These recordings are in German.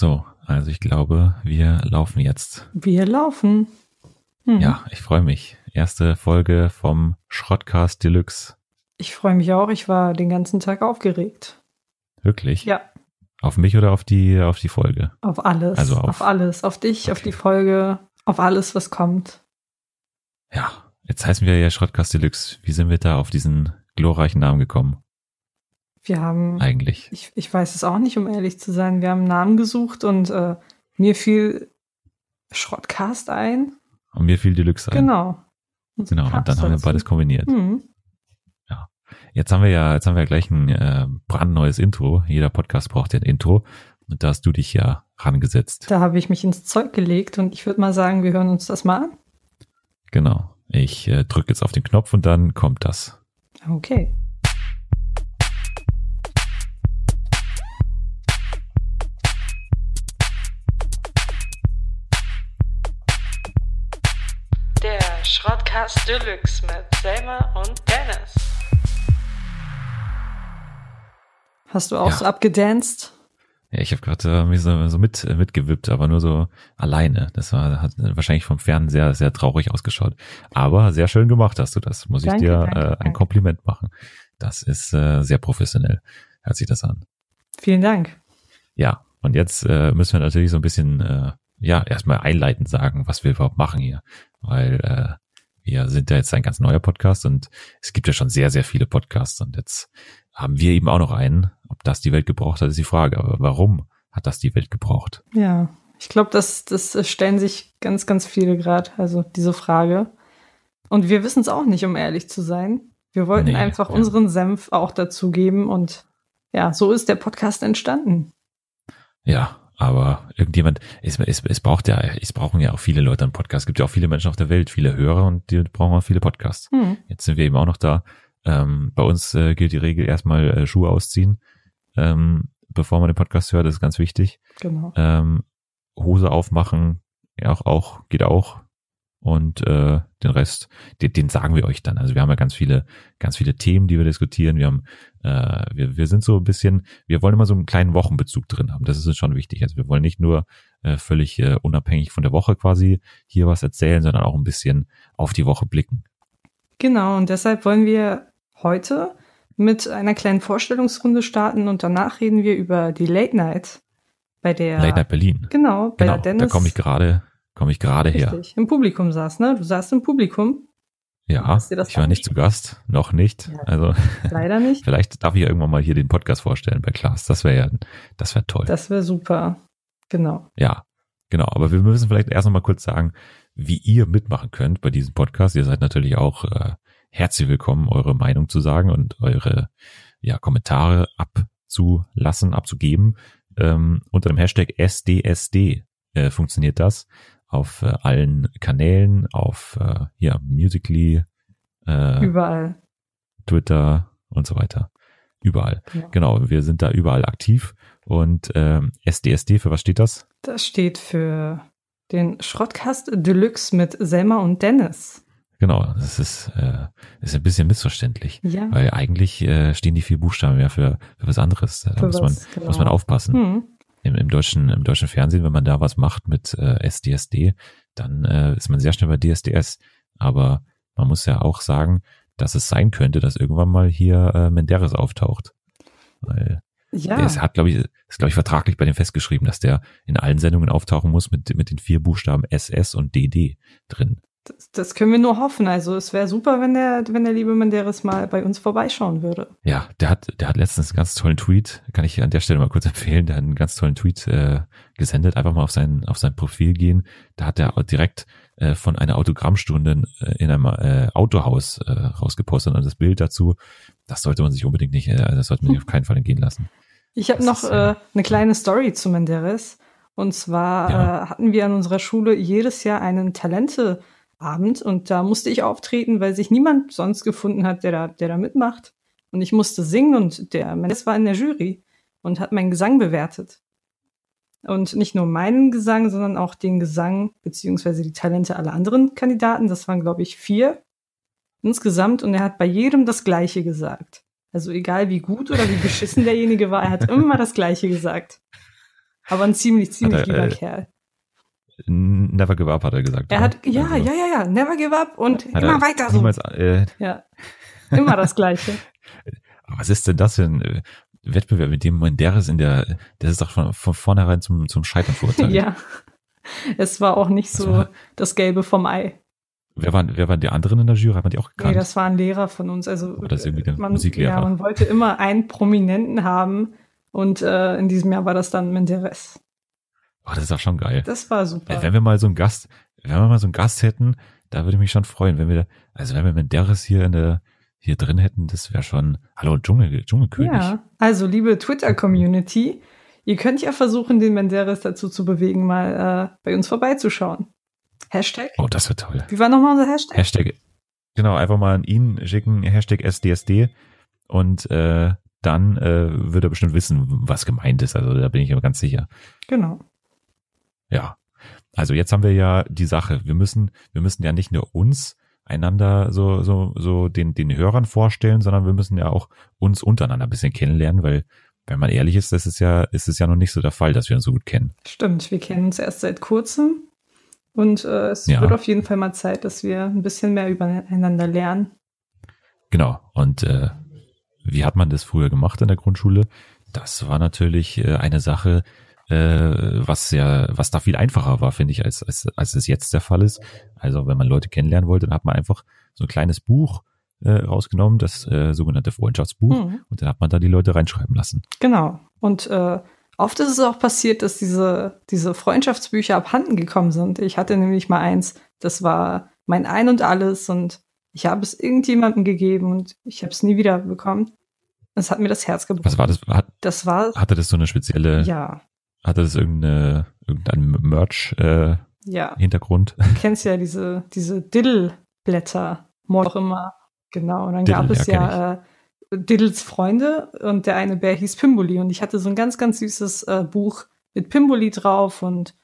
So, also ich glaube, wir laufen jetzt. Wir laufen. Hm. Ja, ich freue mich. Erste Folge vom Schrottcast Deluxe. Ich freue mich auch. Ich war den ganzen Tag aufgeregt. Wirklich? Ja. Auf mich oder auf die, auf die Folge? Auf alles. Also auf, auf alles. Auf dich, okay. auf die Folge, auf alles, was kommt. Ja, jetzt heißen wir ja Schrottcast Deluxe. Wie sind wir da auf diesen glorreichen Namen gekommen? Wir haben. Eigentlich. Ich, ich weiß es auch nicht, um ehrlich zu sein. Wir haben einen Namen gesucht und äh, mir fiel Schrottcast ein. Und mir fiel Deluxe ein. Genau. Und genau, und dann haben wir beides kombiniert. Mhm. Ja. Jetzt haben wir ja, jetzt haben wir ja gleich ein äh, brandneues Intro. Jeder Podcast braucht ja ein Intro. Und da hast du dich ja rangesetzt. Da habe ich mich ins Zeug gelegt und ich würde mal sagen, wir hören uns das mal an. Genau. Ich äh, drücke jetzt auf den Knopf und dann kommt das. Okay. Schrottcast Deluxe mit Selma und Dennis. Hast du auch ja. so abgedanced? Ja, ich habe gerade äh, mich so, so mit äh, mitgewippt, aber nur so alleine. Das war hat wahrscheinlich vom Fernsehen sehr sehr traurig ausgeschaut. Aber sehr schön gemacht hast du das. Muss danke, ich dir danke, äh, ein danke. Kompliment machen. Das ist äh, sehr professionell. Hört sich das an. Vielen Dank. Ja, und jetzt äh, müssen wir natürlich so ein bisschen äh, ja erstmal einleitend sagen, was wir überhaupt machen hier, weil äh, wir sind ja jetzt ein ganz neuer Podcast und es gibt ja schon sehr, sehr viele Podcasts und jetzt haben wir eben auch noch einen. Ob das die Welt gebraucht hat, ist die Frage. Aber warum hat das die Welt gebraucht? Ja, ich glaube, das, das stellen sich ganz, ganz viele gerade, also diese Frage. Und wir wissen es auch nicht, um ehrlich zu sein. Wir wollten nee, einfach ja. unseren Senf auch dazugeben und ja, so ist der Podcast entstanden. Ja, aber irgendjemand, es, es, es braucht ja, es brauchen ja auch viele Leute einen Podcast. Es gibt ja auch viele Menschen auf der Welt, viele Hörer und die brauchen auch viele Podcasts. Hm. Jetzt sind wir eben auch noch da. Ähm, bei uns äh, gilt die Regel erstmal äh, Schuhe ausziehen, ähm, bevor man den Podcast hört, das ist ganz wichtig. Genau. Ähm, Hose aufmachen, ja, auch, auch, geht auch und äh, den Rest, den, den sagen wir euch dann. Also wir haben ja ganz viele, ganz viele Themen, die wir diskutieren. Wir haben, äh, wir, wir sind so ein bisschen, wir wollen immer so einen kleinen Wochenbezug drin haben. Das ist uns schon wichtig. Also wir wollen nicht nur äh, völlig äh, unabhängig von der Woche quasi hier was erzählen, sondern auch ein bisschen auf die Woche blicken. Genau, und deshalb wollen wir heute mit einer kleinen Vorstellungsrunde starten und danach reden wir über die Late Night bei der Late Night Berlin. Genau, bei genau, der Dennis. Da komme ich gerade Komme ich gerade her. Richtig. Im Publikum saß, ne? Du saßt im Publikum. Ja, ich war nicht zu Gast, noch nicht. Ja, also leider nicht. vielleicht darf ich ja irgendwann mal hier den Podcast vorstellen bei Klaas. Das wäre ja, das wäre toll. Das wäre super. Genau. Ja, genau. Aber wir müssen vielleicht erst noch mal kurz sagen, wie ihr mitmachen könnt bei diesem Podcast. Ihr seid natürlich auch äh, herzlich willkommen, eure Meinung zu sagen und eure ja, Kommentare abzulassen, abzugeben. Ähm, unter dem Hashtag SDSD äh, funktioniert das auf äh, allen Kanälen, auf äh, ja, Musically, äh, überall. Twitter und so weiter. Überall. Ja. Genau, wir sind da überall aktiv. Und ähm, SDSD, für was steht das? Das steht für den Schrottkast Deluxe mit Selma und Dennis. Genau, das ist, äh, ist ein bisschen missverständlich. Ja. Weil eigentlich äh, stehen die vier Buchstaben ja für, für was anderes. Da muss, was, man, genau. muss man aufpassen. Hm im, im deutschen, im deutschen Fernsehen, wenn man da was macht mit äh, SDSD, dann äh, ist man sehr schnell bei DSDS. Aber man muss ja auch sagen, dass es sein könnte, dass irgendwann mal hier äh, Menderes auftaucht. Weil ja. der ist, hat, glaube ich, ist, glaube ich, vertraglich bei dem festgeschrieben, dass der in allen Sendungen auftauchen muss mit, mit den vier Buchstaben SS und DD drin. Das, das können wir nur hoffen. Also es wäre super, wenn der, wenn der liebe Menderes mal bei uns vorbeischauen würde. Ja, der hat, der hat letztens einen ganz tollen Tweet, kann ich an der Stelle mal kurz empfehlen, der hat einen ganz tollen Tweet äh, gesendet. Einfach mal auf sein, auf sein Profil gehen. Da hat er direkt äh, von einer Autogrammstunde äh, in einem äh, Autohaus äh, rausgepostet und das Bild dazu. Das sollte man sich unbedingt nicht, äh, das sollte man sich auf keinen Fall entgehen lassen. Ich habe noch ist, äh, eine kleine Story zu Menderes. Und zwar ja. äh, hatten wir an unserer Schule jedes Jahr einen Talente- Abend und da musste ich auftreten, weil sich niemand sonst gefunden hat, der da, der da mitmacht. Und ich musste singen und der Mendes war in der Jury und hat meinen Gesang bewertet. Und nicht nur meinen Gesang, sondern auch den Gesang beziehungsweise die Talente aller anderen Kandidaten. Das waren, glaube ich, vier insgesamt. Und er hat bei jedem das Gleiche gesagt. Also egal wie gut oder wie beschissen derjenige war, er hat immer das Gleiche gesagt. Aber ein ziemlich, ziemlich er, lieber äh, Kerl. Never give up, hat er gesagt. Er oder? hat, ja, also, ja, ja, ja, never give up und immer weiter so. Niemals, äh, ja, immer das Gleiche. was ist denn das für ein äh, Wettbewerb, mit dem man der ist in der, das ist doch von, von vornherein zum, zum Scheitern verurteilt. ja. Es war auch nicht so war, das Gelbe vom Ei. Wer waren, wer waren die anderen in der Jury? Hat man die auch gekannt? Nee, das waren Lehrer von uns. Also, war das irgendwie der man, Musiklehrer? Ja, man wollte immer einen Prominenten haben und äh, in diesem Jahr war das dann Menderes. Oh, das ist auch schon geil. Das war super. Wenn wir mal so einen Gast, wenn wir mal so einen Gast hätten, da würde ich mich schon freuen, wenn wir, also wenn wir Menderes hier in der, hier drin hätten, das wäre schon, hallo Dschungel, Dschungelkönig. Ja, also liebe Twitter-Community, ihr könnt ja versuchen, den Menderes dazu zu bewegen, mal äh, bei uns vorbeizuschauen. Hashtag? Oh, das wird toll. Wie war nochmal unser Hashtag? Hashtag, genau, einfach mal an ihn schicken, Hashtag SDSD und äh, dann äh, wird er bestimmt wissen, was gemeint ist. Also da bin ich mir ganz sicher. Genau. Ja. Also jetzt haben wir ja die Sache. Wir müssen, wir müssen ja nicht nur uns einander so, so, so den, den Hörern vorstellen, sondern wir müssen ja auch uns untereinander ein bisschen kennenlernen, weil, wenn man ehrlich ist, das ist ja, ist es ja noch nicht so der Fall, dass wir uns so gut kennen. Stimmt, wir kennen uns erst seit kurzem und äh, es ja. wird auf jeden Fall mal Zeit, dass wir ein bisschen mehr übereinander lernen. Genau. Und äh, wie hat man das früher gemacht in der Grundschule? Das war natürlich äh, eine Sache, was ja, was da viel einfacher war, finde ich, als, als, als es jetzt der Fall ist. Also wenn man Leute kennenlernen wollte, dann hat man einfach so ein kleines Buch äh, rausgenommen, das äh, sogenannte Freundschaftsbuch, mhm. und dann hat man da die Leute reinschreiben lassen. Genau. Und äh, oft ist es auch passiert, dass diese, diese Freundschaftsbücher abhanden gekommen sind. Ich hatte nämlich mal eins, das war mein Ein und Alles und ich habe es irgendjemandem gegeben und ich habe es nie wieder bekommen. Es hat mir das Herz gebrochen. Was war das? Hat, das war. Hatte das so eine spezielle? Ja. Hatte das irgendeine, irgendein Merch äh, ja. Hintergrund? Du kennst ja diese, diese Diddle-Blätter, auch immer. Genau. Und dann Diddle, gab es ja, ja äh, Diddles Freunde und der eine Bär hieß Pimboli und ich hatte so ein ganz, ganz süßes äh, Buch mit Pimboli drauf und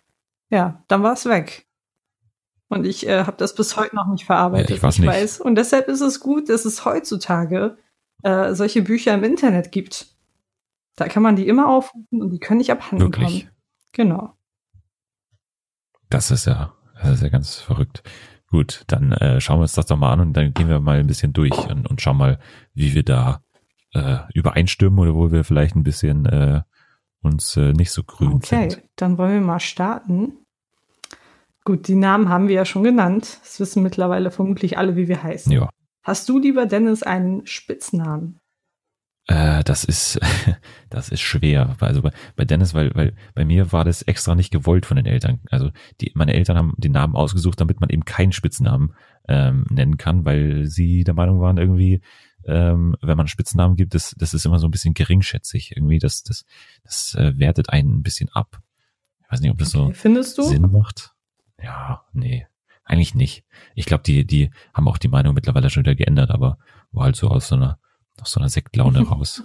ja, dann war es weg. Und ich äh, habe das bis heute noch nicht verarbeitet. Ich, weiß, ich nicht. weiß. Und deshalb ist es gut, dass es heutzutage äh, solche Bücher im Internet gibt. Da kann man die immer aufrufen und die können nicht abhanden Wirklich? kommen. Genau. Das ist ja, das ist ja ganz verrückt. Gut, dann äh, schauen wir uns das doch mal an und dann gehen wir mal ein bisschen durch und, und schauen mal, wie wir da äh, übereinstimmen oder wo wir vielleicht ein bisschen äh, uns äh, nicht so grün okay, sind. Okay, dann wollen wir mal starten. Gut, die Namen haben wir ja schon genannt. Das wissen mittlerweile vermutlich alle, wie wir heißen. Ja. Hast du, lieber Dennis, einen Spitznamen? Äh, das ist, das ist schwer. Also bei, bei Dennis, weil, weil bei mir war das extra nicht gewollt von den Eltern. Also die, meine Eltern haben den Namen ausgesucht, damit man eben keinen Spitznamen ähm, nennen kann, weil sie der Meinung waren irgendwie, ähm, wenn man einen Spitznamen gibt, das, das ist immer so ein bisschen geringschätzig. Irgendwie, das, das, das äh, wertet einen ein bisschen ab. Ich weiß nicht, ob das okay. so Findest du? Sinn macht. Ja, nee, eigentlich nicht. Ich glaube, die, die haben auch die Meinung mittlerweile schon wieder geändert, aber war halt so aus so einer, aus so einer Sektlaune raus.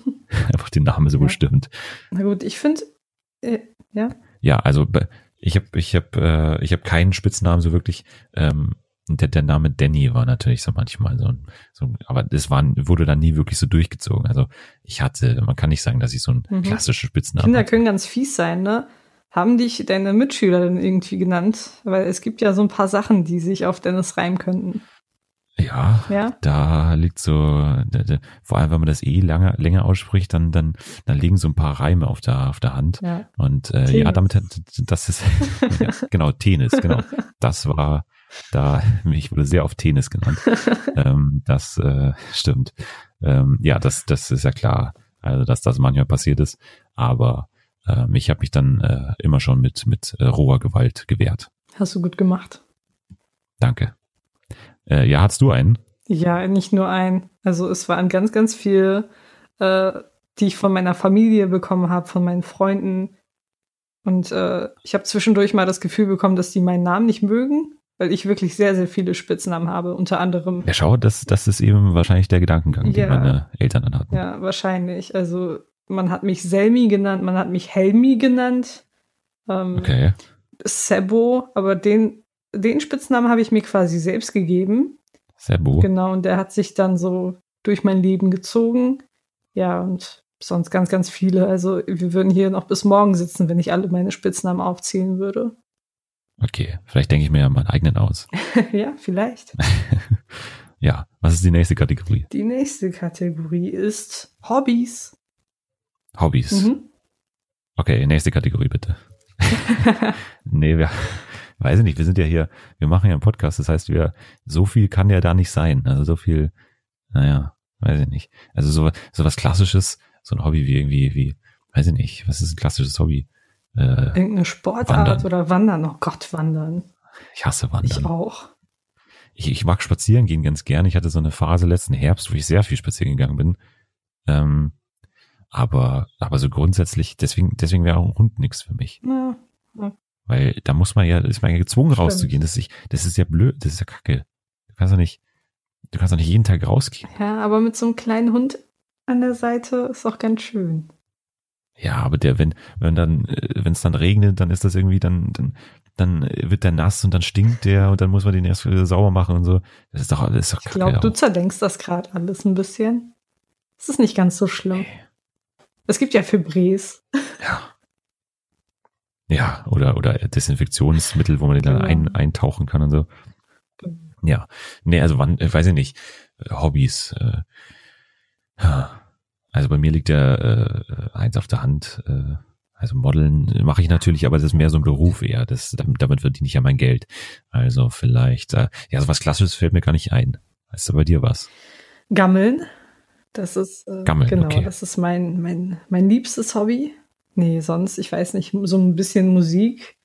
Einfach den Namen so ja. bestimmt. Na gut, ich finde, äh, ja. Ja, also ich habe ich hab, äh, ich hab keinen Spitznamen so wirklich. Ähm, der, der Name Danny war natürlich so manchmal so, so aber das war, wurde dann nie wirklich so durchgezogen. Also ich hatte, man kann nicht sagen, dass ich so einen mhm. klassischen Spitznamen Kinder hatte. können ganz fies sein, ne? Haben dich deine Mitschüler denn irgendwie genannt? Weil es gibt ja so ein paar Sachen, die sich auf Dennis reimen könnten. Ja, ja, da liegt so, da, da, vor allem wenn man das eh lange, länger ausspricht, dann, dann, dann liegen so ein paar Reime auf der, auf der Hand. Ja. Und äh, ja, damit das ist, ja, genau, Tennis, genau. Das war, da, ich wurde sehr oft Tennis genannt. ähm, das äh, stimmt. Ähm, ja, das, das ist ja klar, also dass das manchmal passiert ist. Aber ähm, ich habe mich dann äh, immer schon mit, mit äh, roher Gewalt gewehrt. Hast du gut gemacht. Danke. Äh, ja, hast du einen? Ja, nicht nur einen. Also es waren ganz, ganz viele, äh, die ich von meiner Familie bekommen habe, von meinen Freunden. Und äh, ich habe zwischendurch mal das Gefühl bekommen, dass die meinen Namen nicht mögen, weil ich wirklich sehr, sehr viele Spitznamen habe, unter anderem. Ja, schau, das, das ist eben wahrscheinlich der Gedankengang, ja, den meine Eltern dann hatten. Ja, wahrscheinlich. Also man hat mich Selmi genannt, man hat mich Helmi genannt. Ähm, okay. Sebo, aber den, den Spitznamen habe ich mir quasi selbst gegeben. Sebo. Genau, und der hat sich dann so durch mein Leben gezogen. Ja, und sonst ganz, ganz viele. Also wir würden hier noch bis morgen sitzen, wenn ich alle meine Spitznamen aufzählen würde. Okay, vielleicht denke ich mir ja meinen eigenen aus. ja, vielleicht. ja, was ist die nächste Kategorie? Die nächste Kategorie ist Hobbys. Hobbys. Mhm. Okay, nächste Kategorie bitte. nee, wir, weiß ich nicht, wir sind ja hier, wir machen ja einen Podcast, das heißt, wir, so viel kann ja da nicht sein. Also so viel, naja, weiß ich nicht. Also so, so was Klassisches, so ein Hobby wie irgendwie, wie, weiß ich nicht, was ist ein klassisches Hobby? Äh, Irgendeine Sportart wandern. oder Wandern, oh Gott, Wandern. Ich hasse Wandern. Ich auch. Ich, ich mag spazieren gehen ganz gern. Ich hatte so eine Phase letzten Herbst, wo ich sehr viel spazieren gegangen bin. Ähm, aber, aber so grundsätzlich, deswegen, deswegen wäre auch ein Hund nichts für mich. Ja, ja. Weil da muss man ja, ist man ja gezwungen Stimmt. rauszugehen. Das ist, das ist ja blöd, das ist ja kacke. Du kannst doch nicht, du kannst doch nicht jeden Tag rausgehen. Ja, aber mit so einem kleinen Hund an der Seite ist auch ganz schön. Ja, aber der, wenn, wenn dann, äh, wenn es dann regnet, dann ist das irgendwie, dann, dann, dann wird der nass und dann stinkt der und dann muss man den erst wieder sauber machen und so. Das ist doch alles. Ich glaube, du zerdenkst das gerade alles ein bisschen. Es ist nicht ganz so schlimm. Okay. Es gibt ja Fibres. Ja. Ja, oder, oder Desinfektionsmittel, wo man den dann genau. ein, eintauchen kann und so. Ja. Nee, also wann, äh, weiß ich nicht. Äh, Hobbys. Äh, also bei mir liegt der äh, eins auf der Hand. Äh, also Modeln mache ich natürlich, aber das ist mehr so ein Beruf eher. Das, damit, damit verdiene ich ja mein Geld. Also vielleicht, äh, ja, so was Klassisches fällt mir gar nicht ein. Ist da bei dir was? Gammeln. Das ist äh, Gammeln, genau, okay. das ist mein, mein, mein liebstes Hobby. Nee, sonst, ich weiß nicht, so ein bisschen Musik.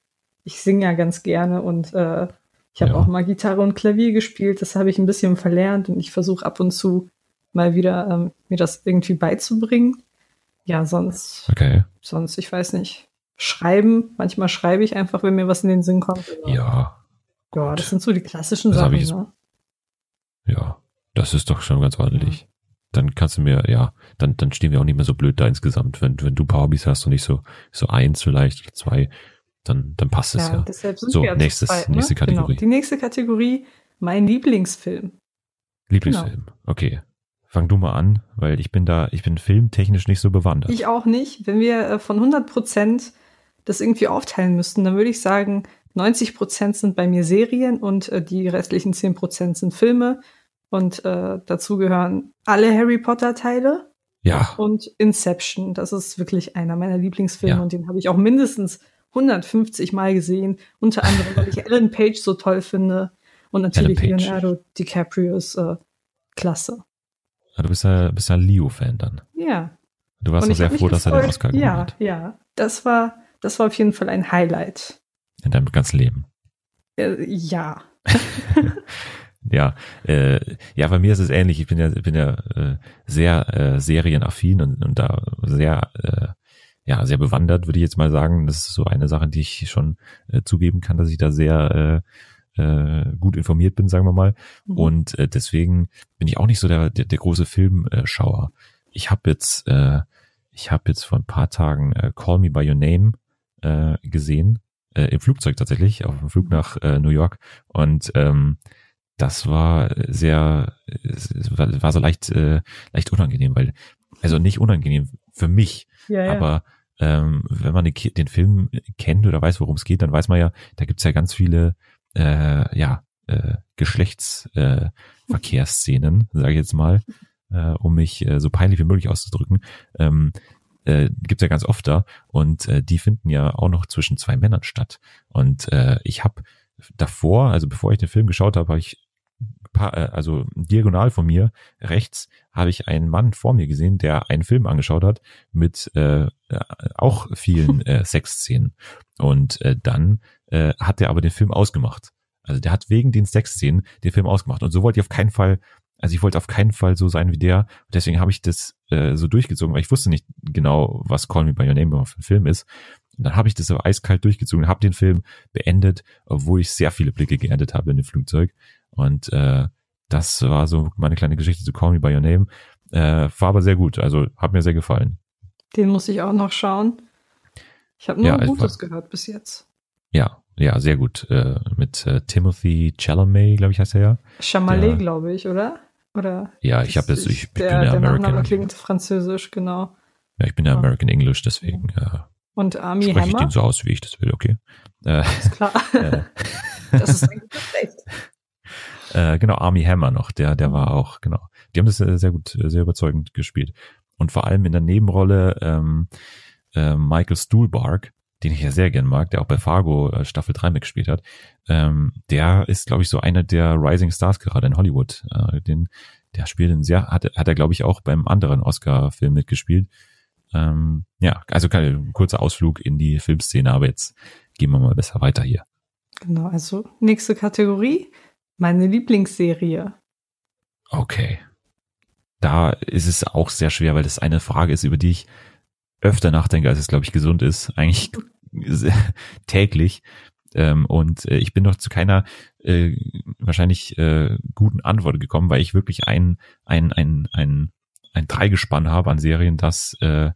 Ich singe ja ganz gerne und äh, ich habe ja. auch mal Gitarre und Klavier gespielt. Das habe ich ein bisschen verlernt und ich versuche ab und zu mal wieder ähm, mir das irgendwie beizubringen. Ja, sonst, okay. sonst, ich weiß nicht. Schreiben, manchmal schreibe ich einfach, wenn mir was in den Sinn kommt. Ja. Ja, das sind so die klassischen das Sachen. Ne? Ja, das ist doch schon ganz ordentlich. Ja dann kannst du mir, ja, dann, dann stehen wir auch nicht mehr so blöd da insgesamt. Wenn, wenn du ein paar Hobbys hast und nicht so, so eins vielleicht oder zwei, dann, dann passt es ja. ja. so, nächstes, zwei, ne? nächste genau. Kategorie. Genau. Die nächste Kategorie, mein Lieblingsfilm. Lieblingsfilm, genau. okay. Fang du mal an, weil ich bin da, ich bin filmtechnisch nicht so bewandert. Ich auch nicht. Wenn wir äh, von 100 Prozent das irgendwie aufteilen müssten, dann würde ich sagen, 90 Prozent sind bei mir Serien und äh, die restlichen 10 Prozent sind Filme. Und äh, dazu gehören alle Harry Potter Teile. Ja. Und Inception. Das ist wirklich einer meiner Lieblingsfilme ja. und den habe ich auch mindestens 150 Mal gesehen. Unter anderem, weil ich Ellen Page so toll finde. Und natürlich Leonardo DiCaprio ist äh, klasse. Ja, du bist ja, bist ja ein Leo-Fan dann. Ja. Du warst doch sehr froh, dass er den Oscar gewonnen ja, hat. Ja, ja. Das war, das war auf jeden Fall ein Highlight. In deinem ganzen Leben. Äh, ja. ja, äh, ja, bei mir ist es ähnlich. Ich bin ja, bin ja äh, sehr äh, serienaffin und, und da sehr, äh, ja, sehr bewandert, würde ich jetzt mal sagen. Das ist so eine Sache, die ich schon äh, zugeben kann, dass ich da sehr äh, äh, gut informiert bin, sagen wir mal. Mhm. Und äh, deswegen bin ich auch nicht so der, der, der große Filmschauer. Ich habe jetzt, äh, ich habe jetzt vor ein paar Tagen äh, Call Me by Your Name äh, gesehen, äh, im Flugzeug tatsächlich, auf dem Flug nach äh, New York. Und ähm, das war sehr, war so leicht, äh, leicht unangenehm, weil, also nicht unangenehm für mich, ja, ja. aber ähm, wenn man den Film kennt oder weiß, worum es geht, dann weiß man ja, da gibt's ja ganz viele, äh, ja, äh, Geschlechtsverkehrsszenen, äh, sage ich jetzt mal, äh, um mich äh, so peinlich wie möglich auszudrücken. Ähm, äh, gibt ja ganz oft da und äh, die finden ja auch noch zwischen zwei Männern statt. Und äh, ich habe davor, also bevor ich den Film geschaut habe, habe ich also diagonal von mir rechts habe ich einen Mann vor mir gesehen, der einen Film angeschaut hat mit äh, äh auch vielen äh, Sexszenen. Und äh, dann äh, hat er aber den Film ausgemacht. Also der hat wegen den Sexszenen den Film ausgemacht. Und so wollte ich auf keinen Fall, also ich wollte auf keinen Fall so sein wie der. Deswegen habe ich das äh, so durchgezogen, weil ich wusste nicht genau, was Call Me By Your Name für ein Film ist. Und dann habe ich das so eiskalt durchgezogen, habe den Film beendet, obwohl ich sehr viele Blicke geerntet habe in dem Flugzeug. Und äh, das war so meine kleine Geschichte zu Call Me By Your Name. Äh, war aber sehr gut, also hat mir sehr gefallen. Den muss ich auch noch schauen. Ich habe nur ja, Gutes war, gehört bis jetzt. Ja, ja, sehr gut. Äh, mit äh, Timothy Chalamet, glaube ich, heißt er ja. Chalamet, glaube ich, oder? Oder? Ja, ich habe jetzt, ich, ich der, bin der, der Nachname klingt französisch, genau. Ja, ich bin ja American English, deswegen äh, und Army spreche Hammer? ich den so aus, wie ich das will, okay. Äh, ist klar. äh, das ist ein gutes Recht. Äh, genau, Army Hammer noch, der, der war auch, genau. Die haben das sehr gut, sehr überzeugend gespielt. Und vor allem in der Nebenrolle ähm, äh, Michael Stuhlbarg, den ich ja sehr gern mag, der auch bei Fargo äh, Staffel 3 mitgespielt hat, ähm, der ist, glaube ich, so einer der Rising Stars gerade in Hollywood. Äh, den, der spielt in sehr, hat, hat er, glaube ich, auch beim anderen Oscar-Film mitgespielt. Ähm, ja, also kein kurzer Ausflug in die Filmszene, aber jetzt gehen wir mal besser weiter hier. Genau, also nächste Kategorie, meine Lieblingsserie. Okay. Da ist es auch sehr schwer, weil das eine Frage ist, über die ich öfter nachdenke, als es, glaube ich, gesund ist. Eigentlich täglich. Ähm, und äh, ich bin noch zu keiner äh, wahrscheinlich äh, guten Antwort gekommen, weil ich wirklich ein, ein, ein, ein, ein Dreigespann habe an Serien, das, äh,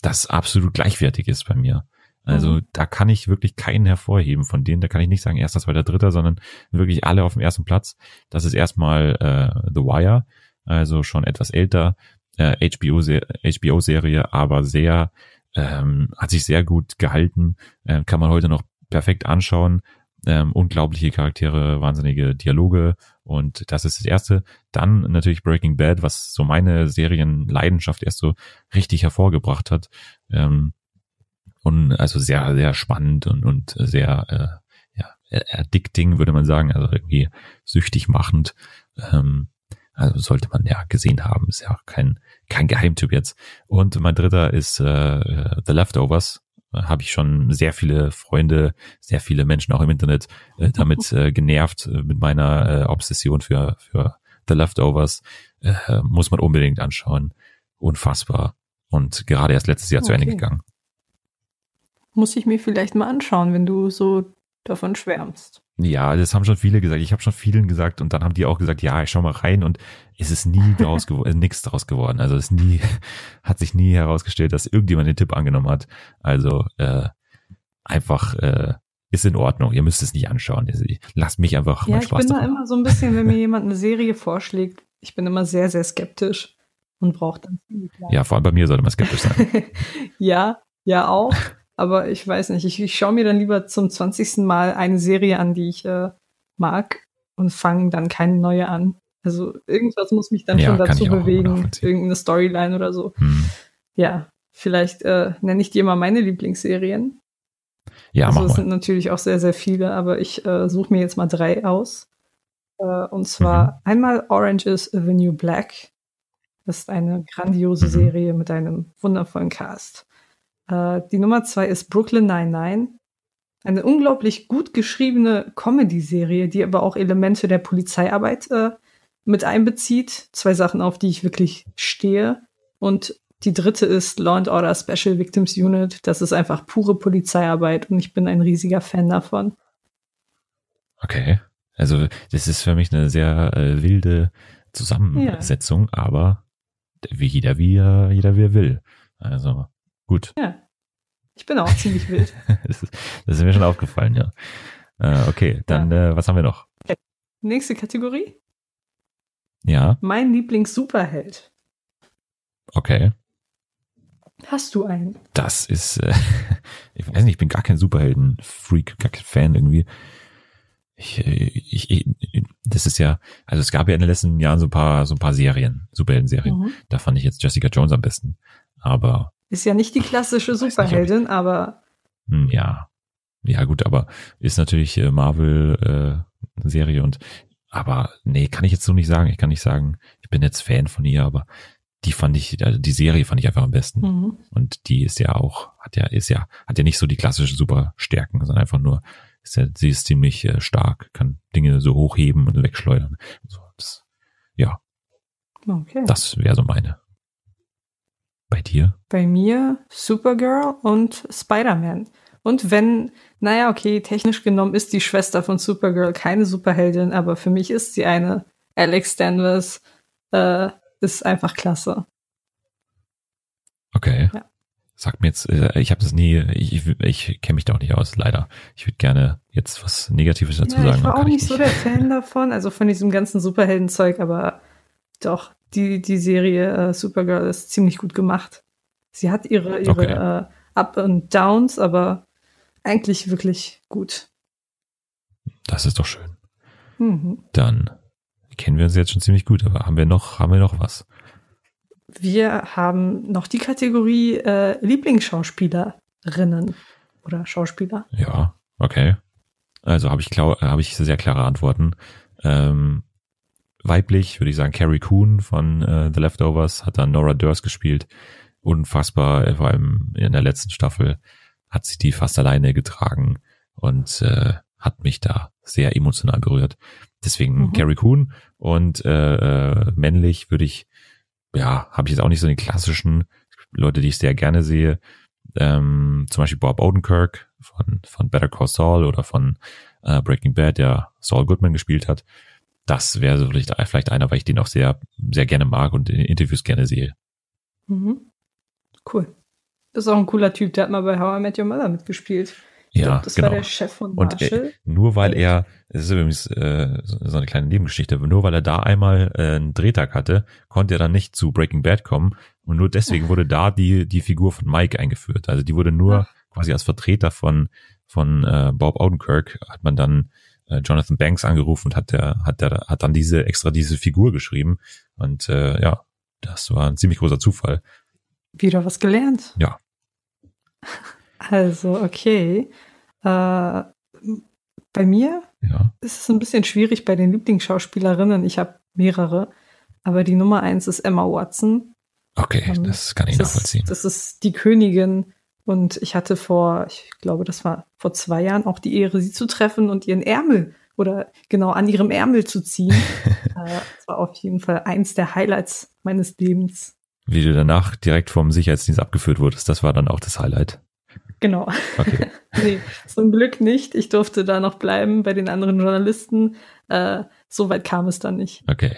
das absolut gleichwertig ist bei mir. Also Mhm. da kann ich wirklich keinen hervorheben von denen. Da kann ich nicht sagen erster, zweiter, dritter, sondern wirklich alle auf dem ersten Platz. Das ist erstmal äh, The Wire, also schon etwas älter, äh, HBO-Serie, HBO aber sehr, ähm, hat sich sehr gut gehalten, äh, kann man heute noch perfekt anschauen. Ähm, unglaubliche Charaktere, wahnsinnige Dialoge und das ist das erste. Dann natürlich Breaking Bad, was so meine Serienleidenschaft erst so richtig hervorgebracht hat. Ähm, und also sehr, sehr spannend und, und sehr äh, ja, addicting, würde man sagen, also irgendwie süchtig machend. Ähm, also sollte man ja gesehen haben, ist ja auch kein, kein Geheimtipp jetzt. Und mein dritter ist äh, The Leftovers. Habe ich schon sehr viele Freunde, sehr viele Menschen auch im Internet äh, damit äh, genervt, äh, mit meiner äh, Obsession für, für The Leftovers. Äh, muss man unbedingt anschauen. Unfassbar. Und gerade erst letztes Jahr zu Ende Okay. gegangen. Muss ich mir vielleicht mal anschauen, wenn du so davon schwärmst. Ja, das haben schon viele gesagt. Ich habe schon vielen gesagt und dann haben die auch gesagt, ja, ich schau mal rein und es ist nie draus geworden, nichts draus geworden. Also es nie, hat sich nie herausgestellt, dass irgendjemand den Tipp angenommen hat. Also äh, einfach äh, ist in Ordnung. Ihr müsst es nicht anschauen. Lasst mich einfach Ja, ich Spaß bin da daran. immer so ein bisschen, wenn mir jemand eine Serie vorschlägt, ich bin immer sehr, sehr skeptisch und brauche dann viel. Ja, vor allem bei mir sollte man skeptisch sein. ja, ja auch. Aber ich weiß nicht, ich, ich schaue mir dann lieber zum 20. Mal eine Serie an, die ich äh, mag und fange dann keine neue an. Also irgendwas muss mich dann Ja, schon dazu bewegen, irgendeine Storyline oder so. Hm. Ja, vielleicht äh, nenne ich dir mal meine Lieblingsserien. Ja, also es sind natürlich auch sehr, sehr viele, aber ich äh, suche mir jetzt mal drei aus. Äh, und zwar Mhm. einmal Orange is the New Black. Das ist eine grandiose Mhm. Serie mit einem wundervollen Cast. Äh, die Nummer zwei ist Brooklyn 99. Eine unglaublich gut geschriebene Comedy-Serie, die aber auch Elemente der Polizeiarbeit äh, mit einbezieht. Zwei Sachen, auf die ich wirklich stehe. Und die dritte ist Law and Order Special Victims Unit. Das ist einfach pure Polizeiarbeit und ich bin ein riesiger Fan davon. Okay. Also das ist für mich eine sehr äh, wilde Zusammensetzung, aber wie jeder wie er, jeder wie er will. Also gut. Ja. Ich bin auch ziemlich wild. das, ist, das ist mir schon aufgefallen, ja. Äh, okay, dann äh, was haben wir noch? Nächste Kategorie. Ja, Mein Lieblings-Superheld. okay. Hast du einen? Das ist, äh, ich weiß nicht, ich bin gar kein Superhelden-Freak, gar kein Fan irgendwie. Ich, äh, ich, ich, das ist ja, also es gab ja in den letzten Jahren so ein paar, so ein paar Serien, Superhelden-Serien. Mhm. Da fand ich jetzt Jessica Jones am besten. Aber Ist ja nicht die klassische nicht, Superheldin, aber Hm, Ja, ja gut, aber ist natürlich äh, Marvel äh, Serie und aber nee, kann ich jetzt so nicht sagen. Ich kann nicht sagen, ich bin jetzt Fan von ihr, aber die fand ich, also die Serie fand ich einfach am besten. mhm. Und die ist ja auch, hat ja, ist ja, hat ja nicht so die klassischen Superstärken, sondern einfach nur, ist ja, sie ist ziemlich äh, stark, kann Dinge so hochheben und wegschleudern. So, das, ja, okay. das wäre so meine. Bei dir? Bei mir Supergirl und Spider-Man. Und wenn, naja, okay, technisch genommen ist die Schwester von Supergirl keine Superheldin, aber für mich ist sie eine. Alex Danvers äh, ist einfach klasse. Okay. Ja. Sag mir jetzt, äh, ich habe das nie, ich, ich, kenne mich da auch nicht aus, leider. Ich würde gerne jetzt was Negatives dazu ja, sagen. ich war auch nicht so der Fan davon, also von diesem ganzen Superheldenzeug, aber doch, die, die Serie äh, Supergirl ist ziemlich gut gemacht. Sie hat ihre, ihre okay. äh, Up and Downs, aber eigentlich wirklich gut. Das ist doch schön. Mhm. Dann kennen wir uns jetzt schon ziemlich gut, aber haben wir noch, haben wir noch was? Wir haben noch die Kategorie äh, Lieblingsschauspielerinnen oder Schauspieler. Ja, okay. Also habe ich, klar, hab ich sehr klare Antworten. Ähm, weiblich würde ich sagen Carrie Coon von äh, The Leftovers hat dann Nora Durst gespielt. Unfassbar, vor allem in der letzten Staffel hat sie die fast alleine getragen und äh, hat mich da sehr emotional berührt. Deswegen mhm. Carrie Coon und äh, äh, männlich würde ich, ja, habe ich jetzt auch nicht so den klassischen Leute, die ich sehr gerne sehe. Ähm, zum Beispiel Bob Odenkirk von, von Better Call Saul oder von äh, Breaking Bad, der Saul Goodman gespielt hat. Das wäre so vielleicht, vielleicht einer, weil ich den auch sehr, sehr gerne mag und in Interviews gerne sehe. Mhm. Cool. Das ist auch ein cooler Typ, der hat mal bei How I Met Your Mother mitgespielt. Ja, glaub, das genau. war der Chef von Marshall. Und äh, nur weil er, das ist übrigens äh, so eine kleine Nebengeschichte, nur weil er da einmal äh, einen Drehtag hatte, konnte er dann nicht zu Breaking Bad kommen und nur deswegen wurde da die die Figur von Mike eingeführt. Also die wurde nur Ach. quasi als Vertreter von von äh, Bob Odenkirk hat man dann äh, Jonathan Banks angerufen und hat der hat der hat dann diese extra diese Figur geschrieben und äh, ja, das war ein ziemlich großer Zufall. Wieder was gelernt. Ja. Also, okay. Äh, bei mir ja. ist es ein bisschen schwierig bei den Lieblingsschauspielerinnen. Ich habe mehrere, aber die Nummer eins ist Emma Watson. Okay, ähm, das kann ich das nachvollziehen. Ist, das ist die Königin und ich hatte vor, ich glaube, das war vor zwei Jahren auch die Ehre, sie zu treffen und ihren Ärmel oder genau an ihrem Ärmel zu ziehen. äh, das war auf jeden Fall eins der Highlights meines Lebens. Wie du danach direkt vom Sicherheitsdienst abgeführt wurdest, das war dann auch das Highlight. Genau. Okay. nee, zum Glück nicht. Ich durfte da noch bleiben bei den anderen Journalisten. Äh, so weit kam es dann nicht. Okay.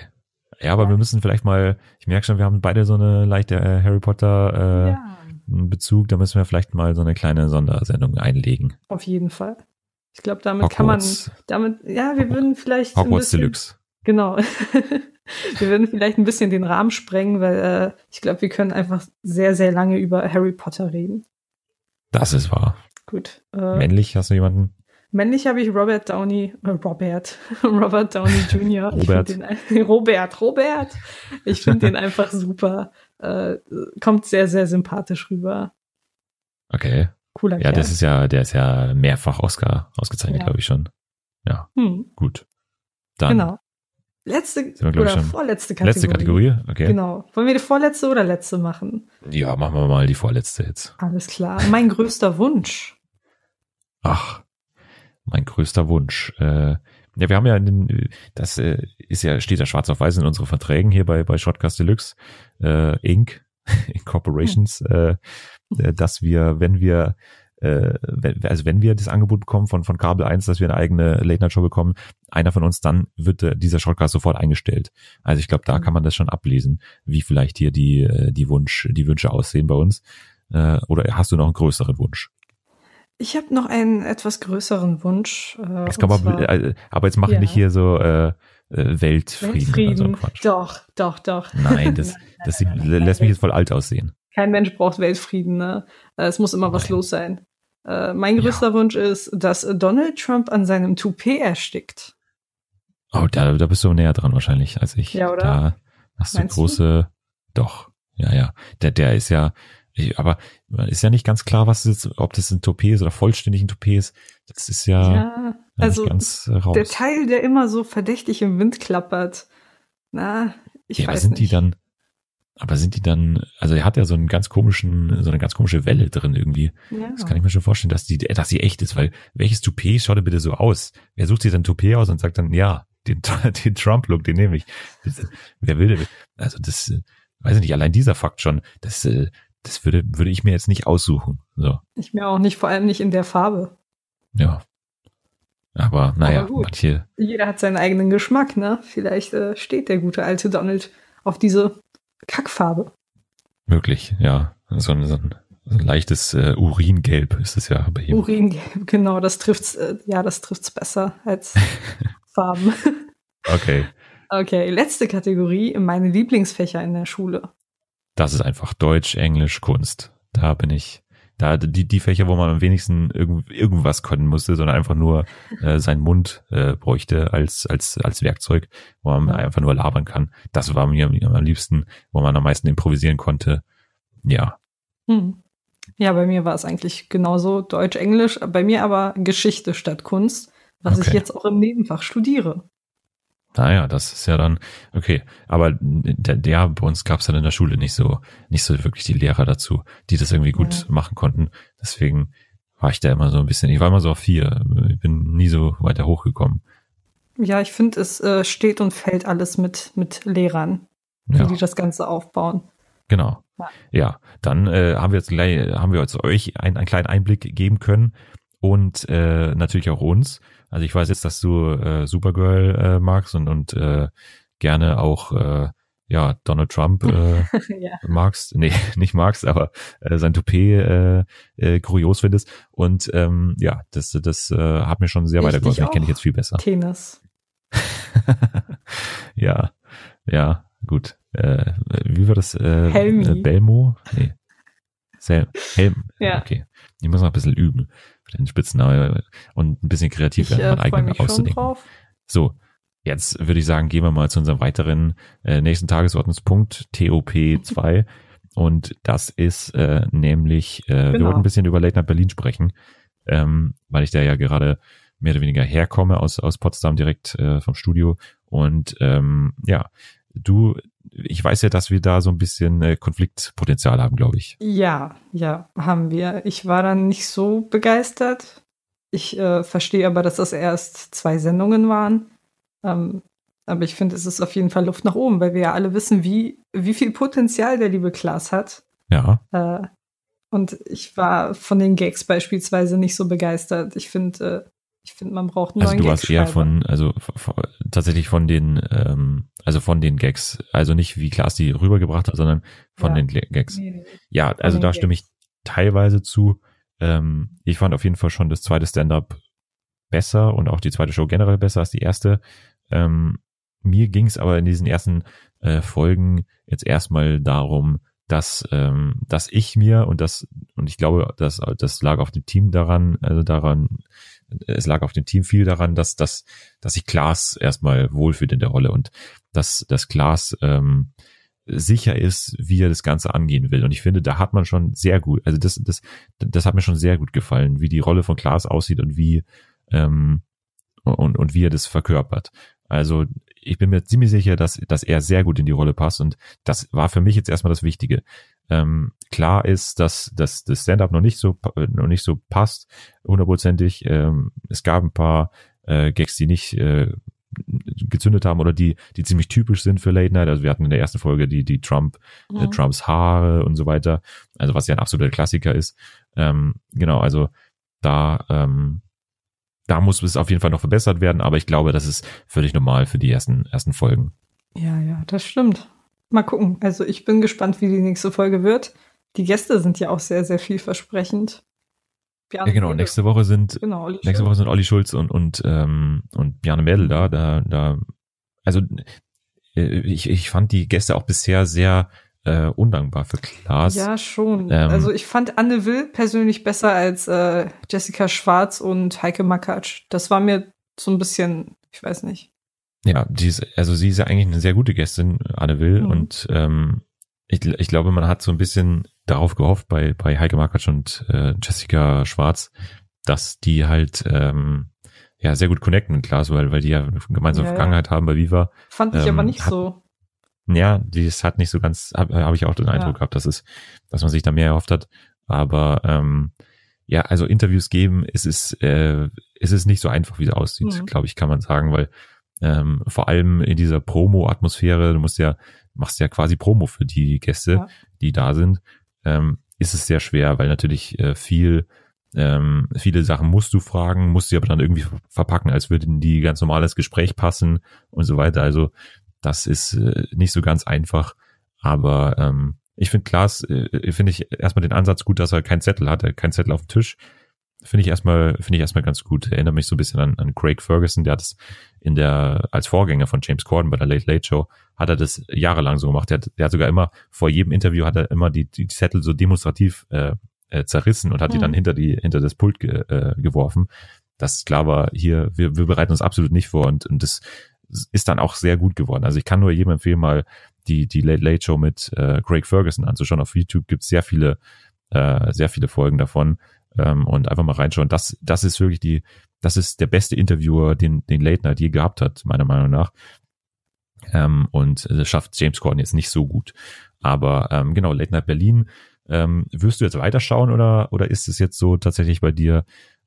Ja, aber ja. wir müssen vielleicht mal, ich merke schon, wir haben beide so eine leichte äh, Harry Potter äh, ja. Bezug, da müssen wir vielleicht mal so eine kleine Sondersendung einlegen. Auf jeden Fall. Ich glaube, damit Hogwarts. kann man, damit, ja, wir würden vielleicht. Hogwarts bisschen, Deluxe. Genau. wir würden vielleicht ein bisschen den Rahmen sprengen, weil äh, ich glaube, wir können einfach sehr, sehr lange über Harry Potter reden. Das ist wahr. Gut. Äh, männlich hast du jemanden? Männlich habe ich Robert Downey, äh, Robert, Robert Downey Jr. Robert. Den, Robert, Robert. Ich finde den einfach super. Äh, kommt sehr, sehr sympathisch rüber. Okay. Cooler Ja, Kerl. das ist ja, der ist ja mehrfach Oscar ausgezeichnet, ja. glaube ich schon. Ja. Hm. Gut. Dann. Genau. Letzte wir, oder schon, vorletzte Kategorie. Letzte Kategorie, okay. Genau. Wollen wir die vorletzte oder letzte machen? Ja, machen wir mal die vorletzte jetzt. Alles klar. Mein größter Wunsch. Ach, mein größter Wunsch. Äh, ja, wir haben ja, in den, das äh, ist ja, steht ja schwarz auf weiß in unseren Verträgen hier bei, bei Shotcast Deluxe, äh, Inc., Incorporations, hm. äh, dass wir, wenn wir äh, also wenn wir das Angebot bekommen von, von Kabel 1, dass wir eine eigene Late-Night-Show bekommen, einer von uns, dann wird äh, dieser Shortcast sofort eingestellt. Also ich glaube, da mhm. kann man das schon ablesen, wie vielleicht hier die, äh, die Wunsch, die Wünsche aussehen bei uns. Äh, oder hast du noch einen größeren Wunsch? Ich habe noch einen etwas größeren Wunsch. Äh, kann man, zwar, äh, aber jetzt mache ja. nicht hier so äh, äh Weltfrieden. Weltfrieden. So doch, doch, doch. Nein, das, das sieht, lässt mich jetzt voll alt aussehen. Kein Mensch braucht Weltfrieden, ne? Es muss immer was Nein. los sein. Äh, mein größter ja. Wunsch ist, dass Donald Trump an seinem Toupet erstickt. Oh, da, da bist du näher dran wahrscheinlich als ich. Ja, oder? Da hast du Meinst große, du? doch, ja, ja. Der, der ist ja, ich, aber ist ja nicht ganz klar, was ist, ob das ein Toupet ist oder vollständig ein Toupet ist. Das ist ja, ja also ganz raus. der Teil, der immer so verdächtig im Wind klappert. Na, ich ja, weiß aber sind nicht. die dann, aber sind die dann, also er hat ja so einen ganz komischen, so eine ganz komische Welle drin irgendwie. Ja. Das kann ich mir schon vorstellen, dass die, dass sie echt ist, weil welches Toupet schaut denn bitte so aus? Wer sucht sich dann Toupet aus und sagt dann, ja, den, den Trump-Look, den nehme ich. Das, wer will, also das, weiß ich nicht, allein dieser Fakt schon, das, äh, das würde, würde ich mir jetzt nicht aussuchen. So. Ich mir auch nicht, vor allem nicht in der Farbe. Ja. Aber naja, Aber manche. Jeder hat seinen eigenen Geschmack, ne? Vielleicht äh, steht der gute alte Donald auf diese Kackfarbe. Möglich, ja. So ein, so ein, so ein leichtes äh, Uringelb ist es ja bei ihm. Uringelb, genau, das trifft's, äh, ja, das trifft's besser als Farben. Okay. Okay, letzte Kategorie, meine Lieblingsfächer in der Schule. Das ist einfach Deutsch, Englisch, Kunst. Da bin ich, da die, die Fächer, wo man am wenigsten irgend, irgendwas können musste, sondern einfach nur äh, seinen Mund äh, bräuchte als, als, als Werkzeug, wo man einfach nur labern kann. Das war mir am liebsten, wo man am meisten improvisieren konnte. Ja. Hm. Ja, bei mir war es eigentlich genauso Deutsch, Englisch, bei mir aber Geschichte statt Kunst, was okay. ich jetzt auch im Nebenfach studiere. Naja, das ist ja dann, okay. Aber der, der bei uns gab es dann in der Schule nicht so, nicht so wirklich die Lehrer dazu, die das irgendwie gut ja. machen konnten. Deswegen war ich da immer so ein bisschen, ich war immer so auf vier, ich bin nie so weiter hochgekommen. Ja, ich finde, es äh, steht und fällt alles mit, mit Lehrern, wie ja. die das Ganze aufbauen. Genau. Ja, ja dann äh, haben wir jetzt gleich, haben wir jetzt euch einen, einen kleinen Einblick geben können und äh, natürlich auch uns. Also ich weiß jetzt, dass du äh, Supergirl äh, magst und, und äh, gerne auch äh, ja Donald Trump äh, ja. magst. Nee, nicht magst, aber äh, sein Toupet äh, äh, kurios findest. Und ähm, ja, das, das äh, hat mir schon sehr weitergeholfen. Ich kenne dich jetzt viel besser. Tennis. ja, ja, gut. Äh, wie war das? Äh, Helmi. Belmo? Nee. Sel Helm. Ja. Okay. Ich muss noch ein bisschen üben den Spitznamen und ein bisschen kreativ werden, meinen äh, eigenen auszudenken. So, jetzt würde ich sagen, gehen wir mal zu unserem weiteren äh, nächsten Tagesordnungspunkt, TOP2. und das ist äh, nämlich, äh, genau. wir wollten ein bisschen über Late Night Berlin sprechen, ähm, weil ich da ja gerade mehr oder weniger herkomme aus, aus Potsdam direkt äh, vom Studio. Und ähm, ja, du ich weiß ja, dass wir da so ein bisschen äh, Konfliktpotenzial haben, glaube ich. Ja, ja, haben wir. Ich war dann nicht so begeistert. Ich äh, verstehe aber, dass das erst zwei Sendungen waren. Ähm, aber ich finde, es ist auf jeden Fall Luft nach oben, weil wir ja alle wissen, wie, wie viel Potenzial der liebe Klaas hat. Ja. Äh, und ich war von den Gags beispielsweise nicht so begeistert. Ich finde, äh, ich finde, man braucht einen also neuen Also du warst eher von, also tatsächlich von den, ähm, also von den Gags, also nicht wie Klaas die rübergebracht hat, sondern von ja. den Gags. Nee, nee. Ja, von also da stimme ich teilweise zu. Ähm, ich fand auf jeden Fall schon das zweite Stand-up besser und auch die zweite Show generell besser als die erste. Ähm, mir ging es aber in diesen ersten äh, Folgen jetzt erstmal darum, dass ähm, dass ich mir und das und ich glaube, dass das lag auf dem Team daran, also daran, es lag auf dem Team viel daran, dass dass dass sich Klaas erstmal wohlfühlt in der Rolle und dass dass Klaas ähm, sicher ist, wie er das Ganze angehen will. Und ich finde, da hat man schon sehr gut, also das das das hat mir schon sehr gut gefallen, wie die Rolle von Klaas aussieht und wie ähm, und und wie er das verkörpert. Also ich bin mir ziemlich sicher, dass, dass er sehr gut in die Rolle passt und das war für mich jetzt erstmal das Wichtige. Ähm, klar ist, dass, dass das Stand-up noch nicht so noch nicht so passt, hundertprozentig. Ähm, es gab ein paar äh, Gags, die nicht äh, gezündet haben oder die, die ziemlich typisch sind für Late Night. Also wir hatten in der ersten Folge die, die Trump, ja. äh, Trumps Haare und so weiter. Also was ja ein absoluter Klassiker ist. Ähm, genau, also da ähm, da muss es auf jeden Fall noch verbessert werden, aber ich glaube, das ist völlig normal für die ersten, ersten Folgen. Ja, ja, das stimmt. Mal gucken. Also ich bin gespannt, wie die nächste Folge wird. Die Gäste sind ja auch sehr, sehr vielversprechend. Bjarne ja, genau. Mädel. Nächste Woche sind genau, nächste Woche sind Olli Schulz und und ähm, und Bjarne Mädel da. Da da also äh, ich ich fand die Gäste auch bisher sehr äh, undankbar für Klaas. Ja, schon. Ähm, also ich fand Anne Will persönlich besser als äh, Jessica Schwarz und Heike Makatsch. Das war mir so ein bisschen, ich weiß nicht. Ja, die ist, also sie ist ja eigentlich eine sehr gute Gästin, Anne Will. Mhm. Und ähm, ich, ich glaube, man hat so ein bisschen darauf gehofft bei, bei Heike Makatsch und äh, Jessica Schwarz, dass die halt ähm, ja sehr gut connecten mit Klaas, weil, weil die ja eine gemeinsame ja, Vergangenheit ja. haben bei Viva. Fand ich ähm, aber nicht hat, so. Ja, ist hat nicht so ganz, habe hab ich auch den Eindruck ja. gehabt, dass es, dass man sich da mehr erhofft hat. Aber ähm, ja, also Interviews geben, es ist, äh, es ist nicht so einfach, wie es aussieht, mhm. glaube ich, kann man sagen, weil ähm, vor allem in dieser Promo-Atmosphäre, du musst ja, machst ja quasi Promo für die Gäste, ja. die da sind, ähm, ist es sehr schwer, weil natürlich äh, viel ähm, viele Sachen musst du fragen, musst sie aber dann irgendwie verpacken, als würden die ganz normales Gespräch passen und so weiter. Also das ist äh, nicht so ganz einfach, aber ähm, ich finde Klaas, äh, finde ich erstmal den Ansatz gut, dass er keinen Zettel hat, er hat keinen Zettel auf dem Tisch. Finde ich erstmal, finde ich erstmal ganz gut. Erinnere mich so ein bisschen an, an Craig Ferguson, der hat es in der, als Vorgänger von James Corden bei der Late Late Show, hat er das jahrelang so gemacht. Der hat, der hat sogar immer, vor jedem Interview hat er immer die, die Zettel so demonstrativ äh, äh, zerrissen und hat mhm. die dann hinter die, hinter das Pult ge, äh, geworfen. Das klar war hier, wir, wir bereiten uns absolut nicht vor und, und das ist dann auch sehr gut geworden. Also ich kann nur jedem empfehlen, mal die, die Late Late Show mit äh, Craig Ferguson anzuschauen. Auf YouTube gibt es sehr viele, äh, sehr viele Folgen davon ähm, und einfach mal reinschauen. Das, das ist wirklich die, das ist der beste Interviewer, den, den Late Night je gehabt hat, meiner Meinung nach. Ähm, und das schafft James Corden jetzt nicht so gut. Aber ähm, genau, Late Night Berlin, ähm, wirst du jetzt weiterschauen oder, oder ist es jetzt so tatsächlich bei dir,